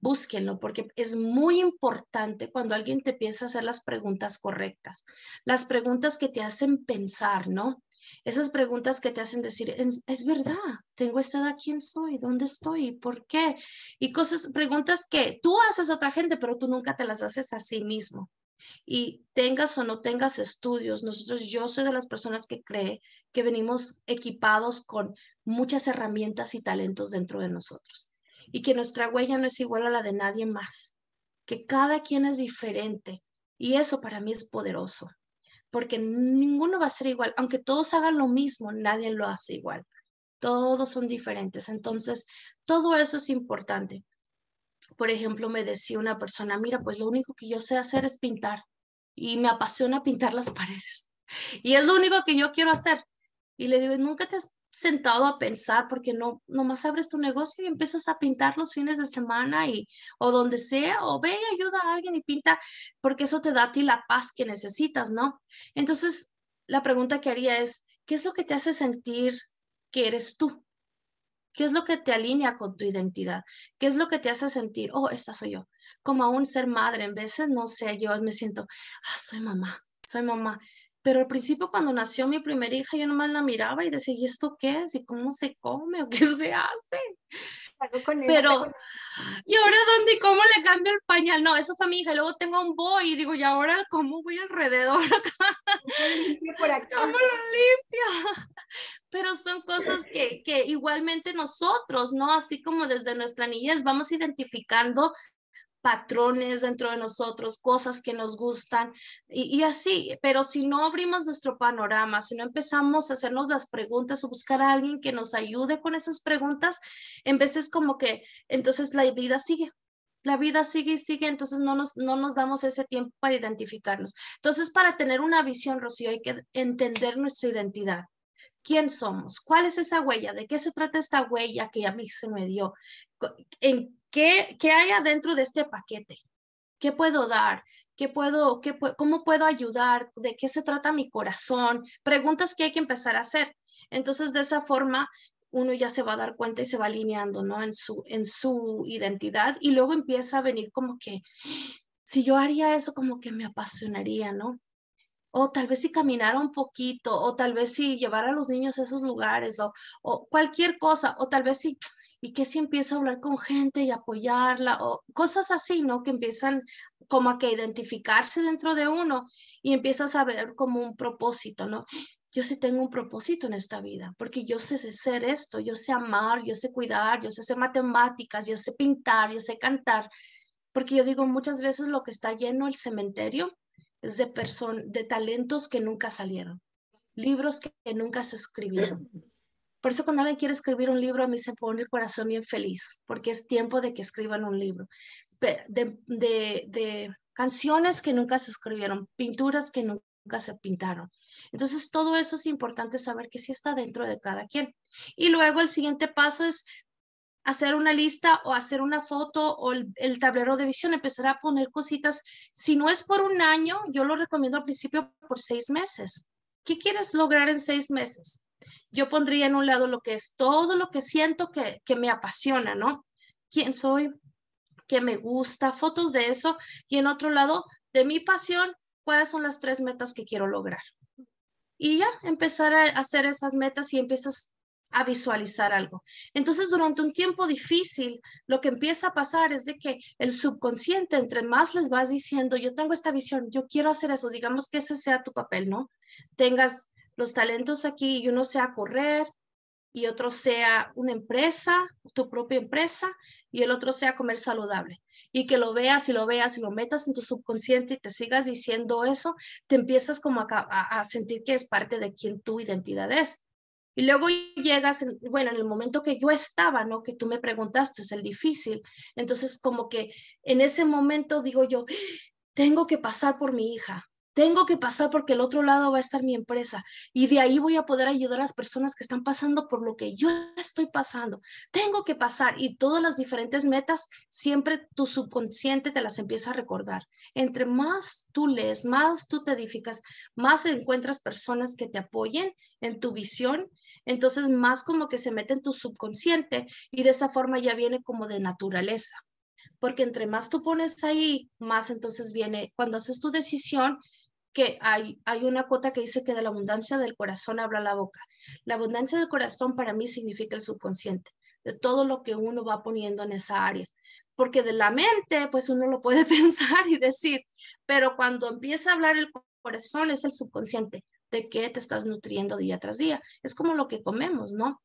A: búsquenlo porque es muy importante cuando alguien te piensa hacer las preguntas correctas, las preguntas que te hacen pensar, ¿no? Esas preguntas que te hacen decir, es, verdad, tengo esta edad, ¿quién soy? ¿Dónde estoy? ¿Por qué? Y cosas, preguntas que tú haces a otra gente, pero tú nunca te las haces a sí mismo. Y tengas o no tengas estudios, nosotros, yo soy de las personas que cree que venimos equipados con muchas herramientas y talentos dentro de nosotros y que nuestra huella no es igual a la de nadie más, que cada quien es diferente y eso para mí es poderoso, porque ninguno va a ser igual, aunque todos hagan lo mismo, nadie lo hace igual, todos son diferentes, entonces todo eso es importante. Por ejemplo, me decía una persona, mira, pues lo único que yo sé hacer es pintar y me apasiona pintar las paredes y es lo único que yo quiero hacer. Y le digo, ¿nunca te has sentado a pensar porque no nomás abres tu negocio y empiezas a pintar los fines de semana y o donde sea o ve y ayuda a alguien y pinta porque eso te da a ti la paz que necesitas, ¿no? Entonces, la pregunta que haría es, ¿qué es lo que te hace sentir que eres tú? ¿Qué es lo que te alinea con tu identidad? ¿Qué es lo que te hace sentir, oh, esta soy yo? Como a un ser madre, en veces, no sé, yo me siento, ah, soy mamá, soy mamá. Pero al principio cuando nació mi primera hija, yo nomás la miraba y decía, ¿y esto qué es? ¿Y cómo se come? ¿O qué se hace? Pero, ¿y ahora dónde y cómo le cambio el pañal? No, eso fue mi hija. Luego tengo un boy y digo, ¿y ahora cómo voy alrededor acá? ¿Cómo lo limpio? Pero son cosas que, que igualmente nosotros, ¿no? Así como desde nuestra niñez vamos identificando patrones dentro de nosotros, cosas que nos gustan y, así, pero si no abrimos nuestro panorama, si no empezamos a hacernos las preguntas o buscar a alguien que nos ayude con esas preguntas, en veces como que entonces la vida sigue. La vida sigue y sigue, entonces no nos, no nos damos ese tiempo para identificarnos. Entonces, para tener una visión, Rocío, hay que entender nuestra identidad quién somos, cuál es esa huella, de qué se trata esta huella que a mí se me dio, en ¿Qué, ¿Qué hay adentro de este paquete? ¿Qué puedo dar? ¿Qué puedo, qué, ¿Cómo puedo ayudar? ¿De qué se trata mi corazón? Preguntas que hay que empezar a hacer. Entonces, de esa forma, uno ya se va a dar cuenta y se va alineando, ¿no? En su, en su identidad y luego empieza a venir como que, si yo haría eso, como que me apasionaría, ¿no? O tal vez si caminara un poquito, o tal vez si llevara a los niños a esos lugares, o, o cualquier cosa, o tal vez si y que si empiezo a hablar con gente y apoyarla o cosas así, ¿no? Que empiezan como a que identificarse dentro de uno y empiezas a ver como un propósito, ¿no? Yo sí tengo un propósito en esta vida, porque yo sé ser esto, yo sé amar, yo sé cuidar, yo sé hacer matemáticas, yo sé pintar, yo sé cantar, porque yo digo muchas veces lo que está lleno el cementerio es de personas, de talentos que nunca salieron, libros que nunca se escribieron, por eso cuando alguien quiere escribir un libro, a mí se pone el corazón bien feliz, porque es tiempo de que escriban un libro. De, de, canciones que nunca se escribieron, pinturas que nunca se pintaron. Entonces, todo eso es importante saber que sí está dentro de cada quien. Y luego el siguiente paso es hacer una lista o hacer una foto o el, el, tablero de visión, empezar a poner cositas. Si no es por un año, yo lo recomiendo al principio por seis meses. ¿Qué quieres lograr en seis meses? Yo pondría en un lado lo que es todo lo que siento que, que me apasiona, ¿no? ¿Quién soy? ¿Qué me gusta? Fotos de eso. Y en otro lado, de mi pasión, cuáles son las tres metas que quiero lograr. Y ya empezar a hacer esas metas y empiezas a visualizar algo. Entonces, durante un tiempo difícil, lo que empieza a pasar es de que el subconsciente, entre más les vas diciendo, yo tengo esta visión, yo quiero hacer eso, digamos que ese sea tu papel, ¿no? Tengas los talentos aquí y uno sea correr y otro sea una empresa, tu propia empresa, y el otro sea comer saludable. Y que lo veas y lo veas y lo metas en tu subconsciente y te sigas diciendo eso, te empiezas como a, sentir que es parte de quien tu identidad es. Y luego llegas, bueno, en el momento que yo estaba, ¿no? Que tú me preguntaste, es el difícil. Entonces, como que en ese momento digo yo, tengo que pasar por mi hija, tengo que pasar porque el otro lado va a estar mi empresa y de ahí voy a poder ayudar a las personas que están pasando por lo que yo estoy pasando. Tengo que pasar y todas las diferentes metas, siempre tu subconsciente te las empieza a recordar. Entre más tú lees, más tú te edificas, más encuentras personas que te apoyen en tu visión entonces más como que se mete en tu subconsciente y de esa forma ya viene como de naturaleza. Porque entre más tú pones ahí, más entonces viene, cuando haces tu decisión, que hay, hay una cuota que dice que de la abundancia del corazón habla la boca. La abundancia del corazón para mí significa el subconsciente, de todo lo que uno va poniendo en esa área. Porque de la mente, pues uno lo puede pensar y decir, pero cuando empieza a hablar el corazón es el subconsciente de qué te estás nutriendo día tras día. Es como lo que comemos, ¿no?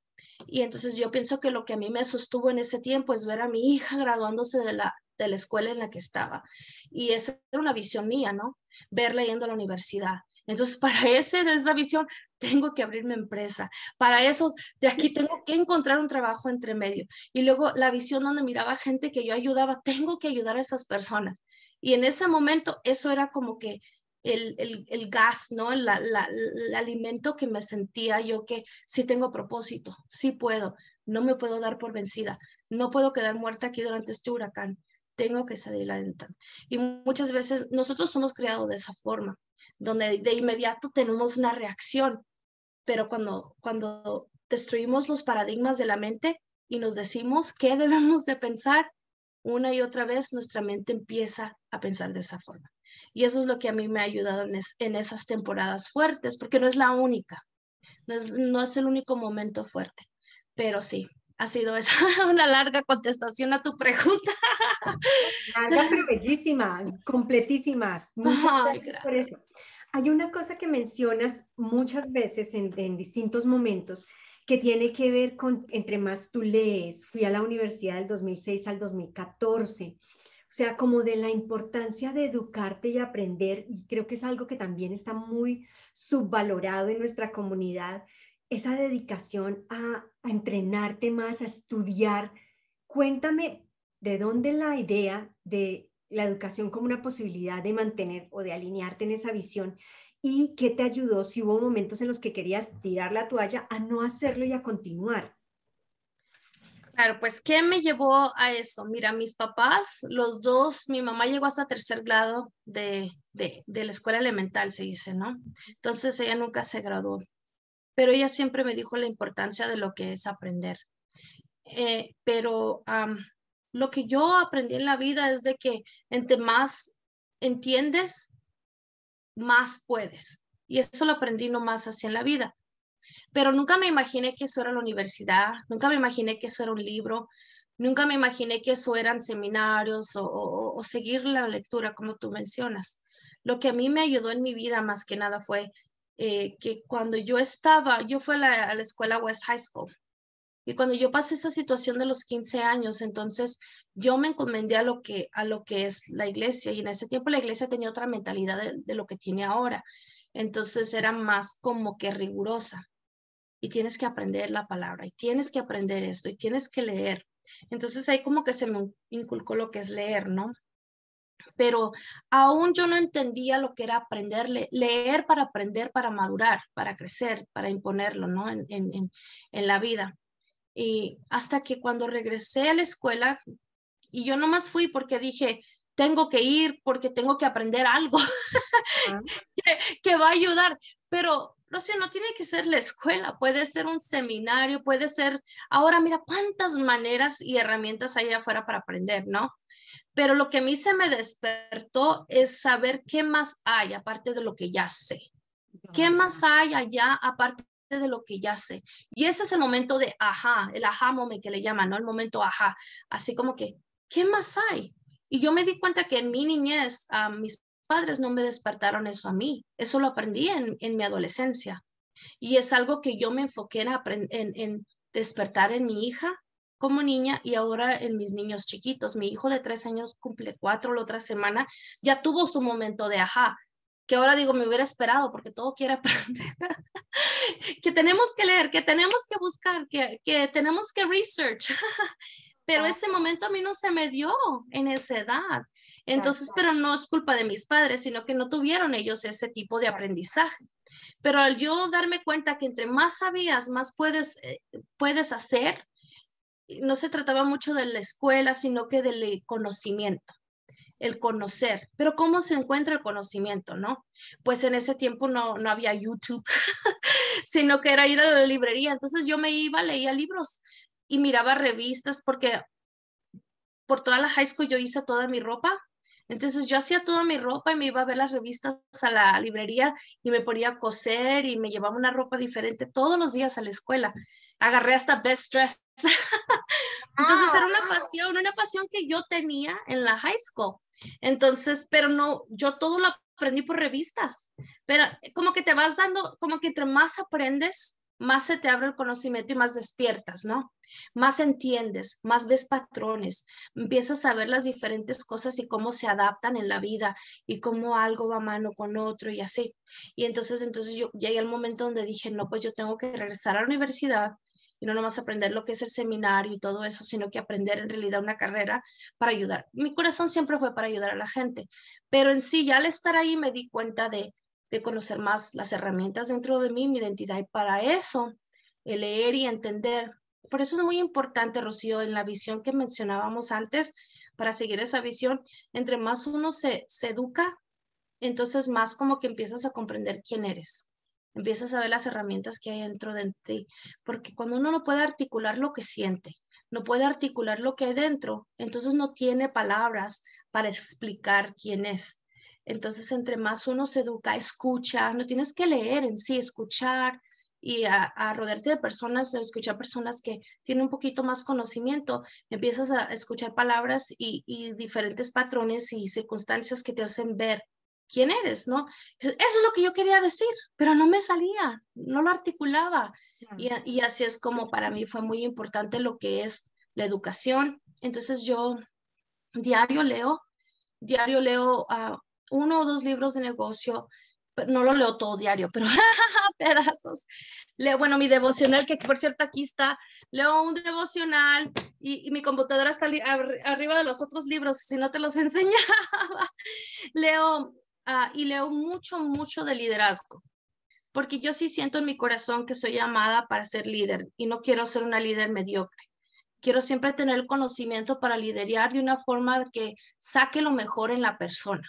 A: Y entonces yo pienso que lo que a mí me sostuvo en ese tiempo es ver a mi hija graduándose de la, de la escuela en la que estaba. Y esa era una visión mía, ¿no? Verla yendo a la universidad. Entonces, para ese, esa visión, tengo que abrirme empresa. Para eso, de aquí tengo que encontrar un trabajo entre medio. Y luego la visión donde miraba gente que yo ayudaba, tengo que ayudar a esas personas. Y en ese momento, eso era como que el, gas, ¿no? el alimento que me sentía yo que sí tengo propósito, sí puedo, no me puedo dar por vencida, no puedo quedar muerta aquí durante este huracán, tengo que salir adelante. Y muchas veces nosotros somos creados de esa forma, donde de inmediato tenemos una reacción, pero cuando, cuando destruimos los paradigmas de la mente y nos decimos qué debemos de pensar, una y otra vez nuestra mente empieza a pensar de esa forma. Y eso es lo que a mí me ha ayudado en, esas temporadas fuertes, porque no es la única, no es, no es el único momento fuerte, pero sí, ha sido esa una larga contestación a tu pregunta.
B: Larga, pero bellísima, completísimas. Muchas gracias, por eso. Hay una cosa que mencionas muchas veces en, en, distintos momentos que tiene que ver con, entre más tú lees, fui a la universidad del 2006 al 2014 o sea, como de la importancia de educarte y aprender, y creo que es algo que también está muy subvalorado en nuestra comunidad, esa dedicación a, entrenarte más, a estudiar. Cuéntame de dónde la idea de la educación como una posibilidad de mantener o de alinearte en esa visión y qué te ayudó si hubo momentos en los que querías tirar la toalla a no hacerlo y a continuar.
A: Claro, pues, ¿qué me llevó a eso? Mira, mis papás, los dos, mi mamá llegó hasta tercer grado de, de, la escuela elemental, se dice, ¿no? Entonces ella nunca se graduó, pero ella siempre me dijo la importancia de lo que es aprender. Eh, pero lo que yo aprendí en la vida es de que entre más entiendes, más puedes. Y eso lo aprendí nomás así en la vida pero nunca me imaginé que eso era la universidad, nunca me imaginé que eso era un libro, nunca me imaginé que eso eran seminarios o, seguir la lectura como tú mencionas. Lo que a mí me ayudó en mi vida más que nada fue eh, que cuando yo estaba, yo fui a la, escuela West High School y cuando yo pasé esa situación de los 15 años, entonces yo me encomendé a lo que, a lo que es la iglesia y en ese tiempo la iglesia tenía otra mentalidad de lo que tiene ahora. Entonces era más como que rigurosa y tienes que aprender la palabra y tienes que aprender esto y tienes que leer. Entonces ahí como que se me inculcó lo que es leer, ¿no? Pero aún yo no entendía lo que era aprender, leer para aprender, para madurar, para crecer, para imponerlo, ¿no? En, en, en la vida. Y hasta que cuando regresé a la escuela, y yo nomás fui porque dije, tengo que ir porque tengo que aprender algo que, que, va a ayudar, pero sea, no tiene que ser la escuela, puede ser un seminario, puede ser, ahora mira cuántas maneras y herramientas hay afuera para aprender, ¿no? Pero lo que a mí se me despertó es saber qué más hay aparte de lo que ya sé. ¿Qué más hay allá aparte de lo que ya sé. Y ese es el momento de ajá, el ajá moment que le llaman, ¿no? El momento ajá, así como que, ¿qué más hay? Y yo me di cuenta que en mi niñez, a mis padres no me despertaron eso a mí, eso lo aprendí en, en mi adolescencia. Y es algo que yo me enfoqué en, en, en despertar en mi hija como niña y ahora en mis niños chiquitos. Mi hijo de tres años cumple cuatro la otra semana, ya tuvo su momento de ajá, que ahora digo, me hubiera esperado porque todo quiere aprender, que tenemos que leer, que tenemos que buscar, que, que tenemos que research. Pero ese momento a mí no se me dio en esa edad. Entonces, pero no es culpa de mis padres, sino que no tuvieron ellos ese tipo de aprendizaje. Pero al yo darme cuenta que entre más sabías, más puedes, eh, puedes hacer, no se trataba mucho de la escuela, sino que del conocimiento el conocer. Pero ¿cómo se encuentra el conocimiento, no? Pues en ese tiempo no, no había YouTube, sino que era ir a la librería. Entonces yo me iba, leía libros y miraba revistas porque por toda la high school yo hice toda mi ropa. Entonces yo hacía toda mi ropa y me iba a ver las revistas a la librería y me ponía a coser y me llevaba una ropa diferente todos los días a la escuela. Agarré hasta Best Dress. Entonces era una ah. pasión, una pasión que yo tenía en la high school. Entonces, pero no, yo todo lo aprendí por revistas, pero como que te vas dando, como que entre más aprendes, más se te abre el conocimiento y más despiertas, ¿no? Más entiendes, más ves patrones, empiezas a ver las diferentes cosas y cómo se adaptan en la vida y cómo algo va mano con otro y así. Y entonces, entonces yo llegué al momento donde dije, no, pues yo tengo que regresar a la universidad y no nomás aprender lo que es el seminario y todo eso, sino que aprender en realidad una carrera para ayudar. Mi corazón siempre fue para ayudar a la gente, pero en sí ya al estar ahí me di cuenta de, de conocer más las herramientas dentro de mí, mi identidad, y para eso, el leer y entender. Por eso es muy importante, Rocío, en la visión que mencionábamos antes, para seguir esa visión, entre más uno se, se educa, entonces más como que empiezas a comprender quién eres empiezas a ver las herramientas que hay dentro de ti, porque cuando uno no puede articular lo que siente, no puede articular lo que hay dentro, entonces no tiene palabras para explicar quién es. Entonces, entre más uno se educa, escucha, no tienes que leer en sí, escuchar y a, rodearte de personas, escuchar personas que tienen un poquito más conocimiento, empiezas a escuchar palabras y, y diferentes patrones y circunstancias que te hacen ver quién eres, ¿no? Eso es lo que yo quería decir, pero no me salía, no lo articulaba. Y, así es como para mí fue muy importante lo que es la educación. Entonces yo diario leo, diario leo uh, uno o dos libros de negocio, no lo leo todo diario, pero pedazos. Leo, bueno, mi devocional, que por cierto aquí está, leo un devocional y, mi computadora está arriba de los otros libros, si no te los enseñaba. leo Ah, y leo mucho, mucho de liderazgo, porque yo sí siento en mi corazón que soy llamada para ser líder y no quiero ser una líder mediocre. Quiero siempre tener el conocimiento para liderar de una forma que saque lo mejor en la persona.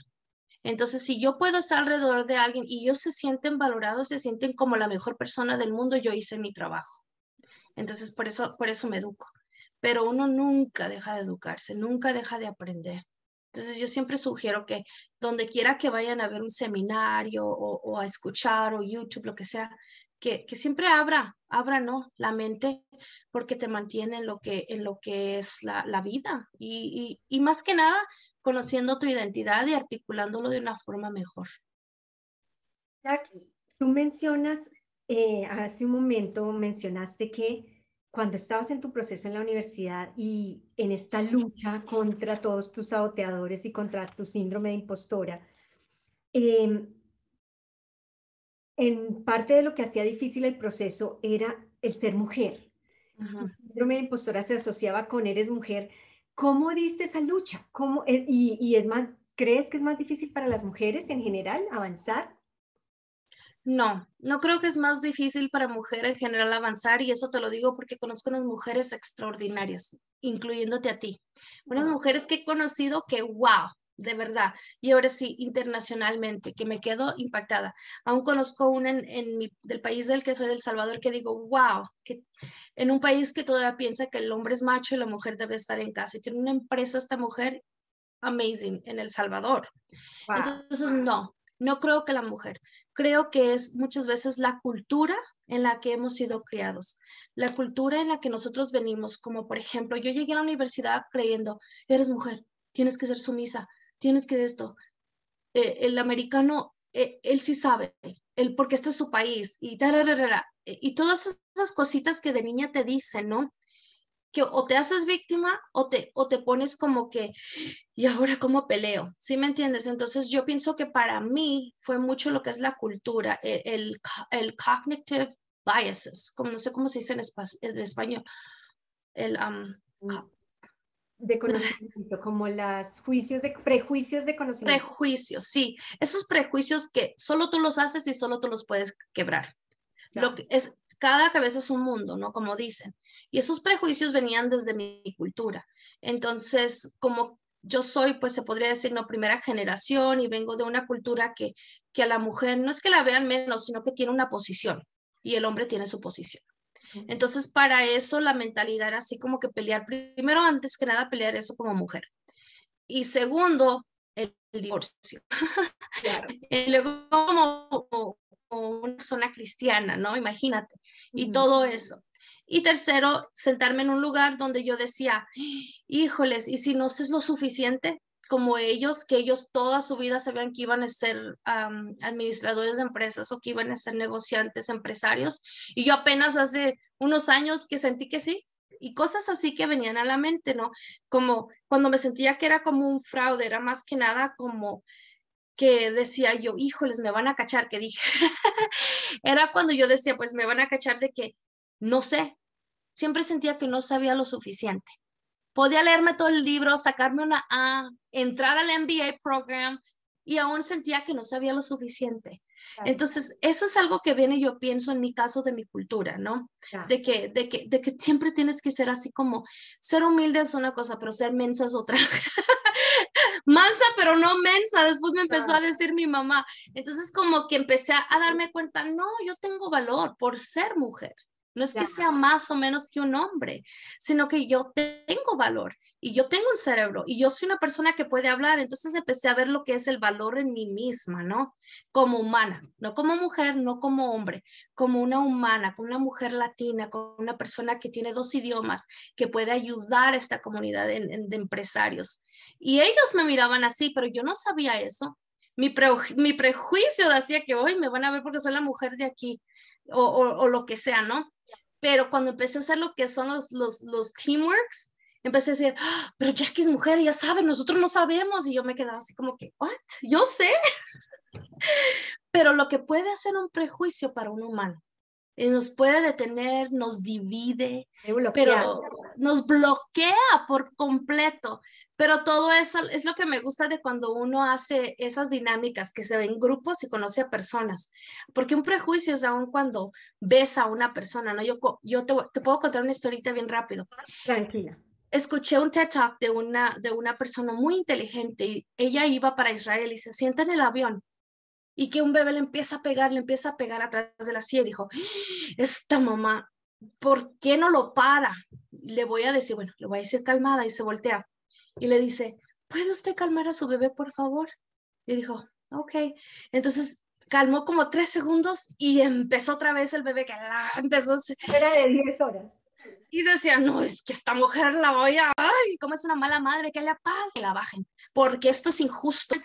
A: Entonces, si yo puedo estar alrededor de alguien y ellos se sienten valorados, se sienten como la mejor persona del mundo, yo hice mi trabajo. Entonces, por eso, por eso me educo. Pero uno nunca deja de educarse, nunca deja de aprender. Entonces yo siempre sugiero que donde quiera que vayan a ver un seminario o, a escuchar o YouTube, lo que sea, que, siempre abra, abra, ¿no? La mente porque te mantiene en lo que, en lo que es la, vida y, más que nada conociendo tu identidad y articulándolo de una forma mejor.
B: Jackie, tú mencionas, eh, hace un momento mencionaste que cuando estabas en tu proceso en la universidad y en esta lucha contra todos tus saboteadores y contra tu síndrome de impostora, em, en parte de lo que hacía difícil el proceso era el ser mujer. El síndrome de impostora se asociaba con eres mujer. ¿Cómo diste esa lucha? ¿Cómo, eh, y, y es más, ¿crees que es más difícil para las mujeres en general avanzar?
A: No, no creo que es más difícil para mujeres en general avanzar y eso te lo digo porque conozco unas mujeres extraordinarias, incluyéndote a ti. Unas mujeres que he conocido que, wow, de verdad, y ahora sí, internacionalmente, que me quedo impactada. Aún conozco una en, mi, del país del que soy, del Salvador, que digo, wow, que en un país que todavía piensa que el hombre es macho y la mujer debe estar en casa. Y tiene una empresa esta mujer amazing en El Salvador. Entonces, no, no creo que la mujer, creo que es muchas veces la cultura en la que hemos sido criados, la cultura en la que nosotros venimos, como por ejemplo, yo llegué a la universidad creyendo, eres mujer, tienes que ser sumisa, tienes que de esto. Eh, el americano, eh, él sí sabe, él, porque este es su país, y, y todas esas cositas que de niña te dicen, ¿no? que o te haces víctima o te, o te pones como que, ¿y ahora cómo peleo? ¿Sí me entiendes? Entonces yo pienso que para mí fue mucho lo que es la cultura, e, el, el, cognitive biases, como no sé cómo se dice en, español, el... Um,
B: de conocimiento, como los juicios de prejuicios de conocimiento.
A: Prejuicios, sí. Esos prejuicios que solo tú los haces y solo tú los puedes quebrar. Lo que es, cada cabeza es un mundo, ¿no? Como dicen. Y esos prejuicios venían desde mi cultura. Entonces, como yo soy, pues se podría decir, no, primera generación y vengo de una cultura que, que a la mujer no es que la vean menos, sino que tiene una posición y el hombre tiene su posición. Entonces, para eso la mentalidad era así como que pelear, primero, antes que nada, pelear eso como mujer. Y segundo, el, divorcio. y luego como, una persona cristiana, ¿no? Imagínate. Y todo eso. Y tercero, sentarme en un lugar donde yo decía, híjoles, ¿y si no es lo suficiente? Como ellos, que ellos toda su vida sabían que iban a ser administradores de empresas o que iban a ser negociantes, empresarios. Y yo apenas hace unos años que sentí que sí, y cosas así que venían a la mente, ¿no? Como cuando me sentía que era como un fraude, era más que nada como que decía yo, híjoles, me van a cachar, que dije, era cuando yo decía, pues me van a cachar de que no sé, siempre sentía que no sabía lo suficiente. Podía leerme todo el libro, sacarme una A, entrar al MBA program y aún sentía que no sabía lo suficiente. Entonces, eso es algo que viene, yo pienso, en mi caso de mi cultura, ¿no? De, que, de, que, de que siempre tienes que ser así como, ser humilde es una cosa, pero ser mensa es otra. Mansa, pero no mensa, después me empezó a decir mi mamá. Entonces, como que empecé a darme cuenta, no, yo tengo valor por ser mujer. No es que sea más o menos que un hombre, sino que yo tengo valor y yo tengo un cerebro y yo soy una persona que puede hablar. Entonces empecé a ver lo que es el valor en mí misma, ¿no? Como humana, no como mujer, no como hombre, como una humana, como una mujer latina, como una persona que tiene dos idiomas, que puede ayudar a esta comunidad de, de empresarios. Y ellos me miraban así, pero yo no sabía eso. Mi, mi prejuicio decía que hoy me van a ver porque soy la mujer de aquí o, o lo que sea, ¿no? Pero cuando empecé a hacer lo que son los, los, los teamworks, empecé a decir, ¡Ah! pero Jackie es mujer, ya sabe, nosotros no sabemos. Y yo me quedaba así como que, ¿what? Yo sé. pero lo que puede hacer un prejuicio para un humano, nos puede detener, nos divide, pero nos bloquea por completo. Pero todo eso es lo que me gusta de cuando uno hace esas dinámicas, que se ven grupos y conoce a personas. Porque un prejuicio es aún cuando ves a una persona, ¿no? Yo, yo te, te puedo contar una historita bien rápido.
B: Tranquila.
A: Escuché un TED Talk de una, de una persona muy inteligente y ella iba para Israel y se sienta en el avión y que un bebé le empieza a pegar, le empieza a pegar atrás de la silla y dijo, esta mamá, ¿por qué no lo para? Le voy a decir, bueno, le voy a decir calmada y se voltea y le dice, ¿puede usted calmar a su bebé, por favor? Y dijo, ok. Entonces calmó como tres segundos y empezó otra vez el bebé que la empezó.
B: Era de 10 horas.
A: Y decía, no, es que esta mujer la voy a, ay, como es una mala madre, que la paz, la bajen, porque esto es injusto.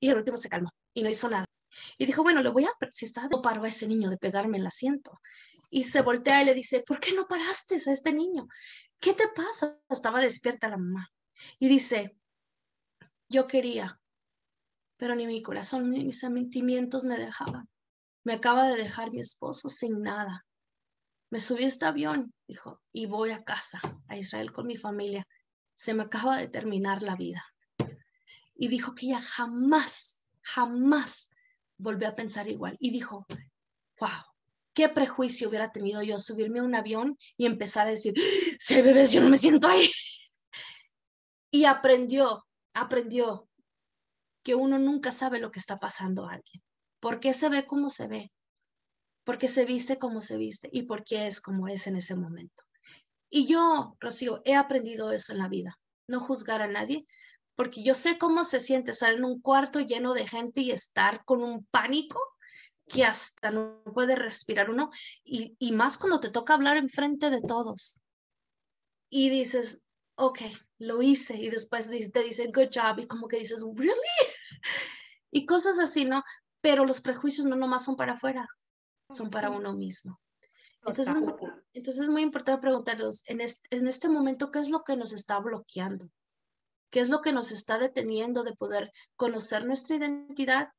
A: Y el último se calmó y no hizo nada. Y dijo, bueno, le voy a, si está, no paró a ese niño de pegarme el asiento. Y se voltea y le dice, ¿por qué no paraste a este niño? ¿Qué te pasa? Estaba despierta la mamá. Y dice, yo quería, pero ni mi corazón ni mis sentimientos me dejaban. Me acaba de dejar mi esposo sin nada. Me subí a este avión, dijo, y voy a casa, a Israel con mi familia. Se me acaba de terminar la vida. Y dijo que ella jamás, jamás volvió a pensar igual. Y dijo, wow, qué prejuicio hubiera tenido yo subirme a un avión y empezar a decir, hay bebés, yo no me siento ahí. Y aprendió, aprendió que uno nunca sabe lo que está pasando a alguien. ¿Por qué se ve como se ve? ¿Por qué se viste como se viste? ¿Y por qué es como es en ese momento? Y yo, Rocío, he aprendido eso en la vida. No juzgar a nadie, porque yo sé cómo se siente estar en un cuarto lleno de gente y estar con un pánico que hasta no puede respirar uno, y, y más cuando te toca hablar enfrente de todos. Y dices, ok, lo hice, y después te dicen, good job, y como que dices, really? Y cosas así, ¿no? Pero los prejuicios no nomás son para afuera, son para uno mismo. Entonces, entonces es muy importante preguntarnos, en este, en este momento, ¿qué es lo que nos está bloqueando? ¿Qué es lo que nos está deteniendo de poder conocer nuestra identidad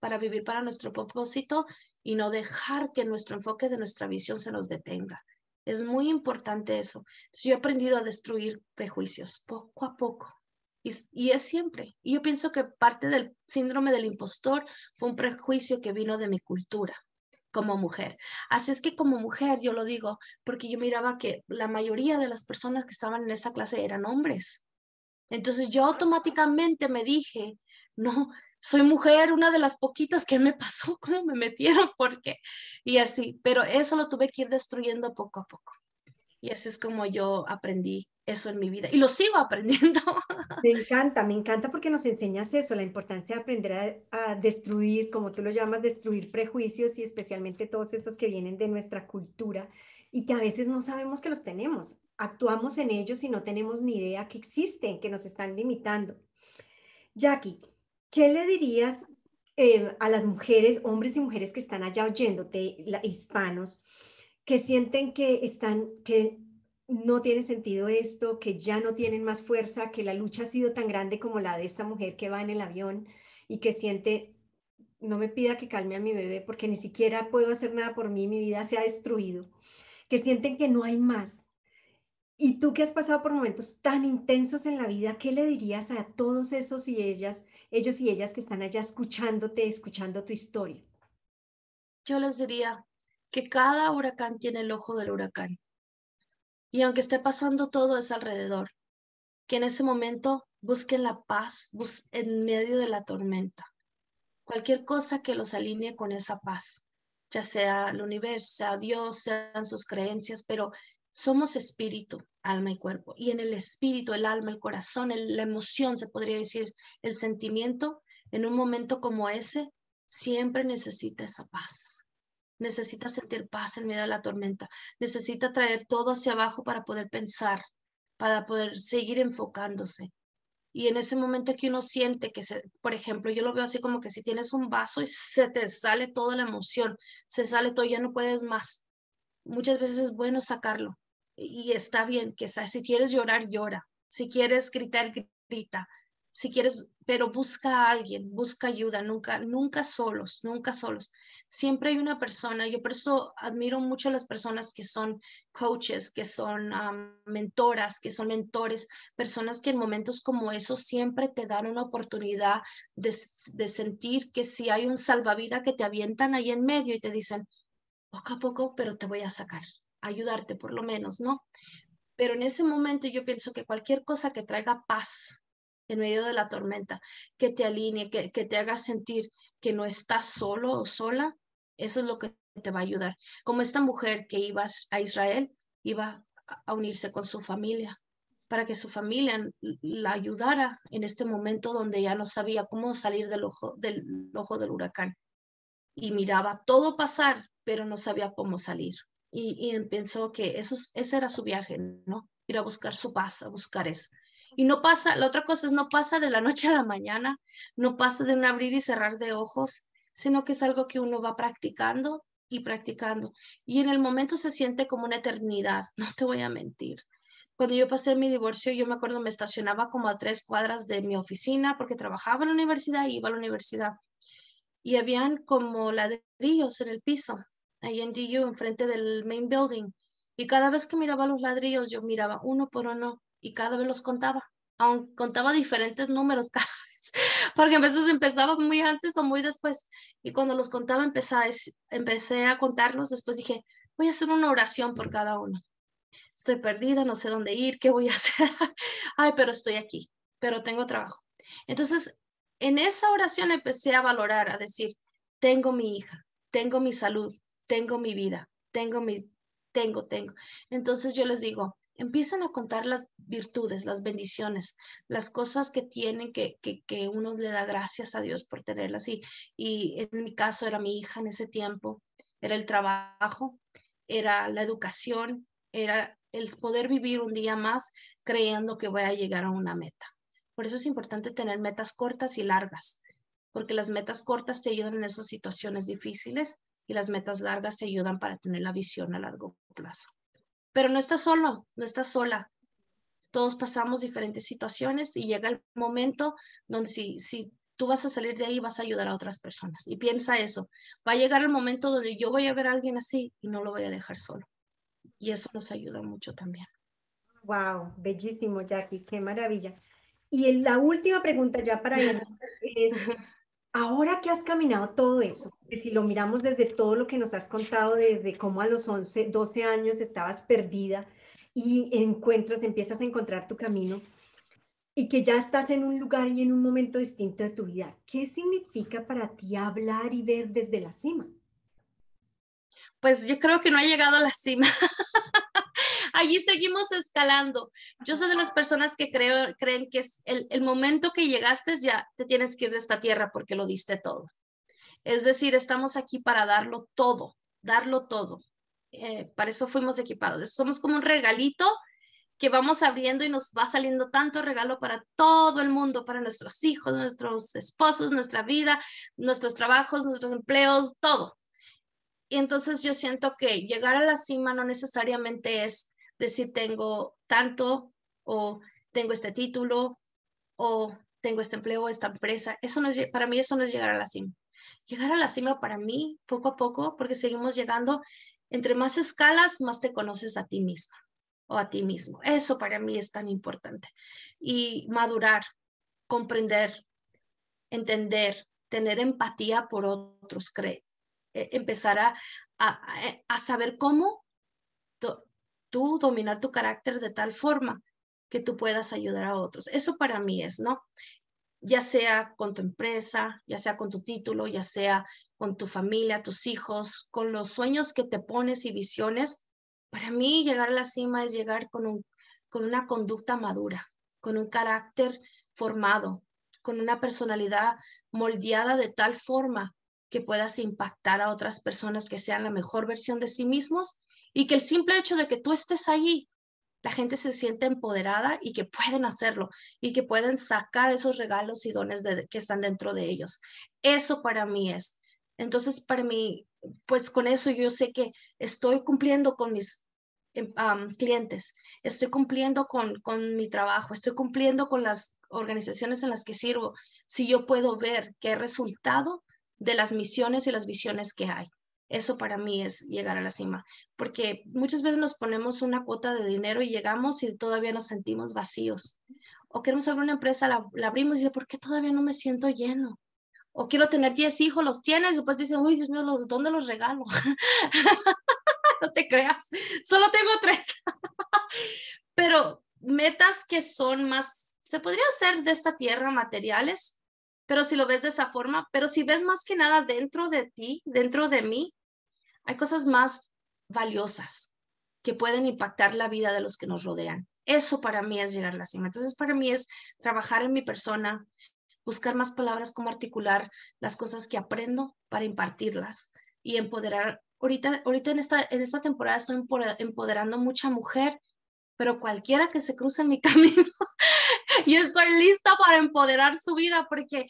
A: para vivir para nuestro propósito y no dejar que nuestro enfoque de nuestra visión se nos detenga? Es muy importante eso. yo he aprendido a destruir prejuicios poco a poco. Y, y, es siempre. Y yo pienso que parte del síndrome del impostor fue un prejuicio que vino de mi cultura como mujer. Así es que como mujer, yo lo digo, porque yo miraba que la mayoría de las personas que estaban en esa clase eran hombres. Entonces yo automáticamente me dije, no, soy mujer, una de las poquitas que me pasó, cómo me metieron, porque, y así, pero eso lo tuve que ir destruyendo poco a poco. Y así es como yo aprendí eso en mi vida y lo sigo aprendiendo.
B: Me encanta, me encanta porque nos enseñas eso, la importancia de aprender a, a, destruir, como tú lo llamas, destruir prejuicios y especialmente todos estos que vienen de nuestra cultura y que a veces no sabemos que los tenemos. Actuamos en ellos y no tenemos ni idea que existen, que nos están limitando. Jackie, ¿qué le dirías eh, a las mujeres, hombres y mujeres que están allá oyéndote, hispanos, que sienten que están, que no tiene sentido esto, que ya no tienen más fuerza, que la lucha ha sido tan grande como la de esta mujer que va en el avión y que siente, no me pida que calme a mi bebé porque ni siquiera puedo hacer nada por mí, mi vida se ha destruido, que sienten que no hay más. Y tú que has pasado por momentos tan intensos en la vida, ¿qué le dirías a todos esos y ellas, ellos y ellas que están allá escuchándote, escuchando tu historia?
A: Yo les diría, que cada huracán tiene el ojo del huracán. Y aunque esté pasando todo es alrededor, que en ese momento busquen la paz en medio de la tormenta. Cualquier cosa que los alinee con esa paz, ya sea el universo, sea Dios, sean sus creencias, pero somos espíritu, alma y cuerpo. Y en el espíritu, el alma, el corazón, la emoción, se podría decir, el sentimiento, en un momento como ese, siempre necesita esa paz necesita sentir paz en medio de la tormenta, necesita traer todo hacia abajo para poder pensar, para poder seguir enfocándose. Y en ese momento que uno siente que, se, por ejemplo, yo lo veo así como que si tienes un vaso y se te sale toda la emoción, se sale todo, ya no puedes más. Muchas veces es bueno sacarlo y está bien que si quieres llorar, llora. Si quieres gritar, grita si quieres, pero busca a alguien, busca ayuda, nunca, nunca solos, nunca solos. Siempre hay una persona, yo por eso admiro mucho a las personas que son coaches, que son mentoras, que son mentores, personas que en momentos como esos siempre te dan una oportunidad de, de sentir que si hay un salvavidas que te avientan ahí en medio y te dicen, poco a poco, pero te voy a sacar, ayudarte por lo menos, ¿no? Pero en ese momento yo pienso que cualquier cosa que traiga paz, en medio de la tormenta, que te alinee, que, que te haga sentir que no estás solo o sola, eso es lo que te va a ayudar. Como esta mujer que iba a Israel, iba a unirse con su familia para que su familia la ayudara en este momento donde ya no sabía cómo salir del ojo del, ojo del huracán. Y miraba todo pasar, pero no sabía cómo salir. Y, y pensó que eso, ese era su viaje, ¿no? Ir a buscar su paz, a buscar eso. Y no pasa, la otra cosa es, no pasa de la noche a la mañana, no pasa de un abrir y cerrar de ojos, sino que es algo que uno va practicando y practicando. Y en el momento se siente como una eternidad, no te voy a mentir. Cuando yo pasé mi divorcio, yo me acuerdo, me estacionaba como a tres cuadras de mi oficina porque trabajaba en la universidad y iba a la universidad. Y habían como ladrillos en el piso, ahí en DU, enfrente del main building. Y cada vez que miraba los ladrillos, yo miraba uno por uno y cada vez los contaba, aunque contaba diferentes números cada vez, porque a veces empezaba muy antes o muy después, y cuando los contaba empecé a, empecé a contarlos, después dije, voy a hacer una oración por cada uno. Estoy perdida, no sé dónde ir, qué voy a hacer. Ay, pero estoy aquí, pero tengo trabajo. Entonces, en esa oración empecé a valorar, a decir, tengo mi hija, tengo mi salud, tengo mi vida, tengo mi tengo, tengo. Entonces yo les digo, empiezan a contar las virtudes, las bendiciones, las cosas que tienen que, que, que uno le da gracias a Dios por tenerlas. Y, y en mi caso era mi hija en ese tiempo, era el trabajo, era la educación, era el poder vivir un día más creyendo que voy a llegar a una meta. Por eso es importante tener metas cortas y largas, porque las metas cortas te ayudan en esas situaciones difíciles y las metas largas te ayudan para tener la visión a largo plazo. Pero no estás solo, no estás sola. Todos pasamos diferentes situaciones y llega el momento donde si, si tú vas a salir de ahí, vas a ayudar a otras personas. Y piensa eso, va a llegar el momento donde yo voy a ver a alguien así y no lo voy a dejar solo. Y eso nos ayuda mucho también.
B: Wow, bellísimo, Jackie, qué maravilla. Y la última pregunta ya para ir es, ahora que has caminado todo eso, si lo miramos desde todo lo que nos has contado, desde cómo a los 11, 12 años estabas perdida y encuentras, empiezas a encontrar tu camino, y que ya estás en un lugar y en un momento distinto de tu vida. ¿Qué significa para ti hablar y ver desde la cima?
A: Pues yo creo que no ha llegado a la cima. Allí seguimos escalando. Yo soy de las personas que creo, creen que es el, el momento que llegaste ya te tienes que ir de esta tierra porque lo diste todo. Es decir, estamos aquí para darlo todo, darlo todo. Eh, para eso fuimos equipados. Somos como un regalito que vamos abriendo y nos va saliendo tanto regalo para todo el mundo, para nuestros hijos, nuestros esposos, nuestra vida, nuestros trabajos, nuestros empleos, todo. Y entonces yo siento que llegar a la cima no necesariamente es decir tengo tanto o tengo este título o tengo este empleo, esta empresa. Eso no es, para mí eso no es llegar a la cima. Llegar a la cima para mí, poco a poco, porque seguimos llegando, entre más escalas, más te conoces a ti misma o a ti mismo. Eso para mí es tan importante. Y madurar, comprender, entender, tener empatía por otros, cree, e, empezar a, a, saber cómo tú dominar tu carácter de tal forma que tú puedas ayudar a otros. Eso para mí es, ¿no? Ya sea con tu empresa, ya sea con tu título, ya sea con tu familia, tus hijos, con los sueños que te pones y visiones, para mí llegar a la cima es llegar con, un, con una conducta madura, con un carácter formado, con una personalidad moldeada de tal forma que puedas impactar a otras personas que sean la mejor versión de sí mismos y que el simple hecho de que tú estés allí, la gente se siente empoderada y que pueden hacerlo y que pueden sacar esos regalos y dones que están dentro de ellos. Eso para mí es. Entonces, para mí, pues con eso yo sé que estoy cumpliendo con mis em, clientes, estoy cumpliendo con, con mi trabajo, estoy cumpliendo con las organizaciones en las que sirvo, si yo puedo ver qué resultado de las misiones y las visiones que hay. Eso para mí es llegar a la cima, porque muchas veces nos ponemos una cuota de dinero y llegamos y todavía nos sentimos vacíos. O queremos abrir una empresa, la, abrimos y dice, ¿por qué todavía no me siento lleno? o quiero tener 10 hijos, los tienes, después dices, uy, Dios mío, ¿los, ¿dónde los regalo? no te creas, solo tengo tres. pero metas que son más, se podría hacer de esta tierra materiales, pero si lo ves de esa forma, pero si ves más que nada dentro de ti, dentro de mí, hay cosas más valiosas que pueden impactar la vida de los que nos rodean. Eso para mí es llegar a la cima. Entonces, para mí es trabajar en mi persona, buscar más palabras, cómo articular las cosas que aprendo para impartirlas y empoderar. Ahorita, ahorita en, esta, en esta temporada estoy empoderando mucha mujer, pero cualquiera que se cruce en mi camino, y estoy lista para empoderar su vida porque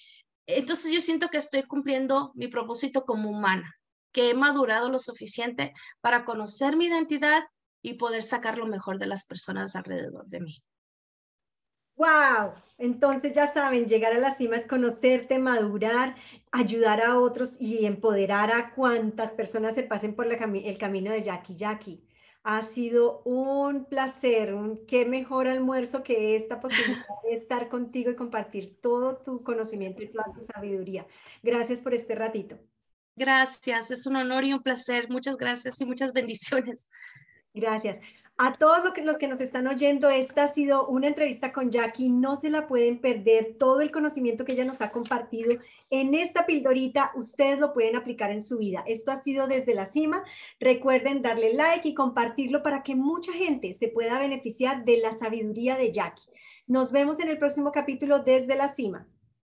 A: entonces yo siento que estoy cumpliendo mi propósito como humana, que he madurado lo suficiente para conocer mi identidad y poder sacar lo mejor de las personas alrededor de mí.
B: ¡Wow! Entonces ya saben, llegar a la cima es conocerte, madurar, ayudar a otros y empoderar a cuantas personas se pasen por el camino de Jackie Jackie. Ha sido un placer, un qué mejor almuerzo que esta posibilidad de estar contigo y compartir todo tu conocimiento y toda tu sabiduría. Gracias por este ratito.
A: Gracias, es un honor y un placer. Muchas gracias y muchas bendiciones.
B: Gracias. A todos los que, los que nos están oyendo, esta ha sido una entrevista con Jackie, no se la pueden perder, todo el conocimiento que ella nos ha compartido en esta pildorita, ustedes lo pueden aplicar en su vida. Esto ha sido desde la cima, recuerden darle like y compartirlo para que mucha gente se pueda beneficiar de la sabiduría de Jackie. Nos vemos en el próximo capítulo desde la cima.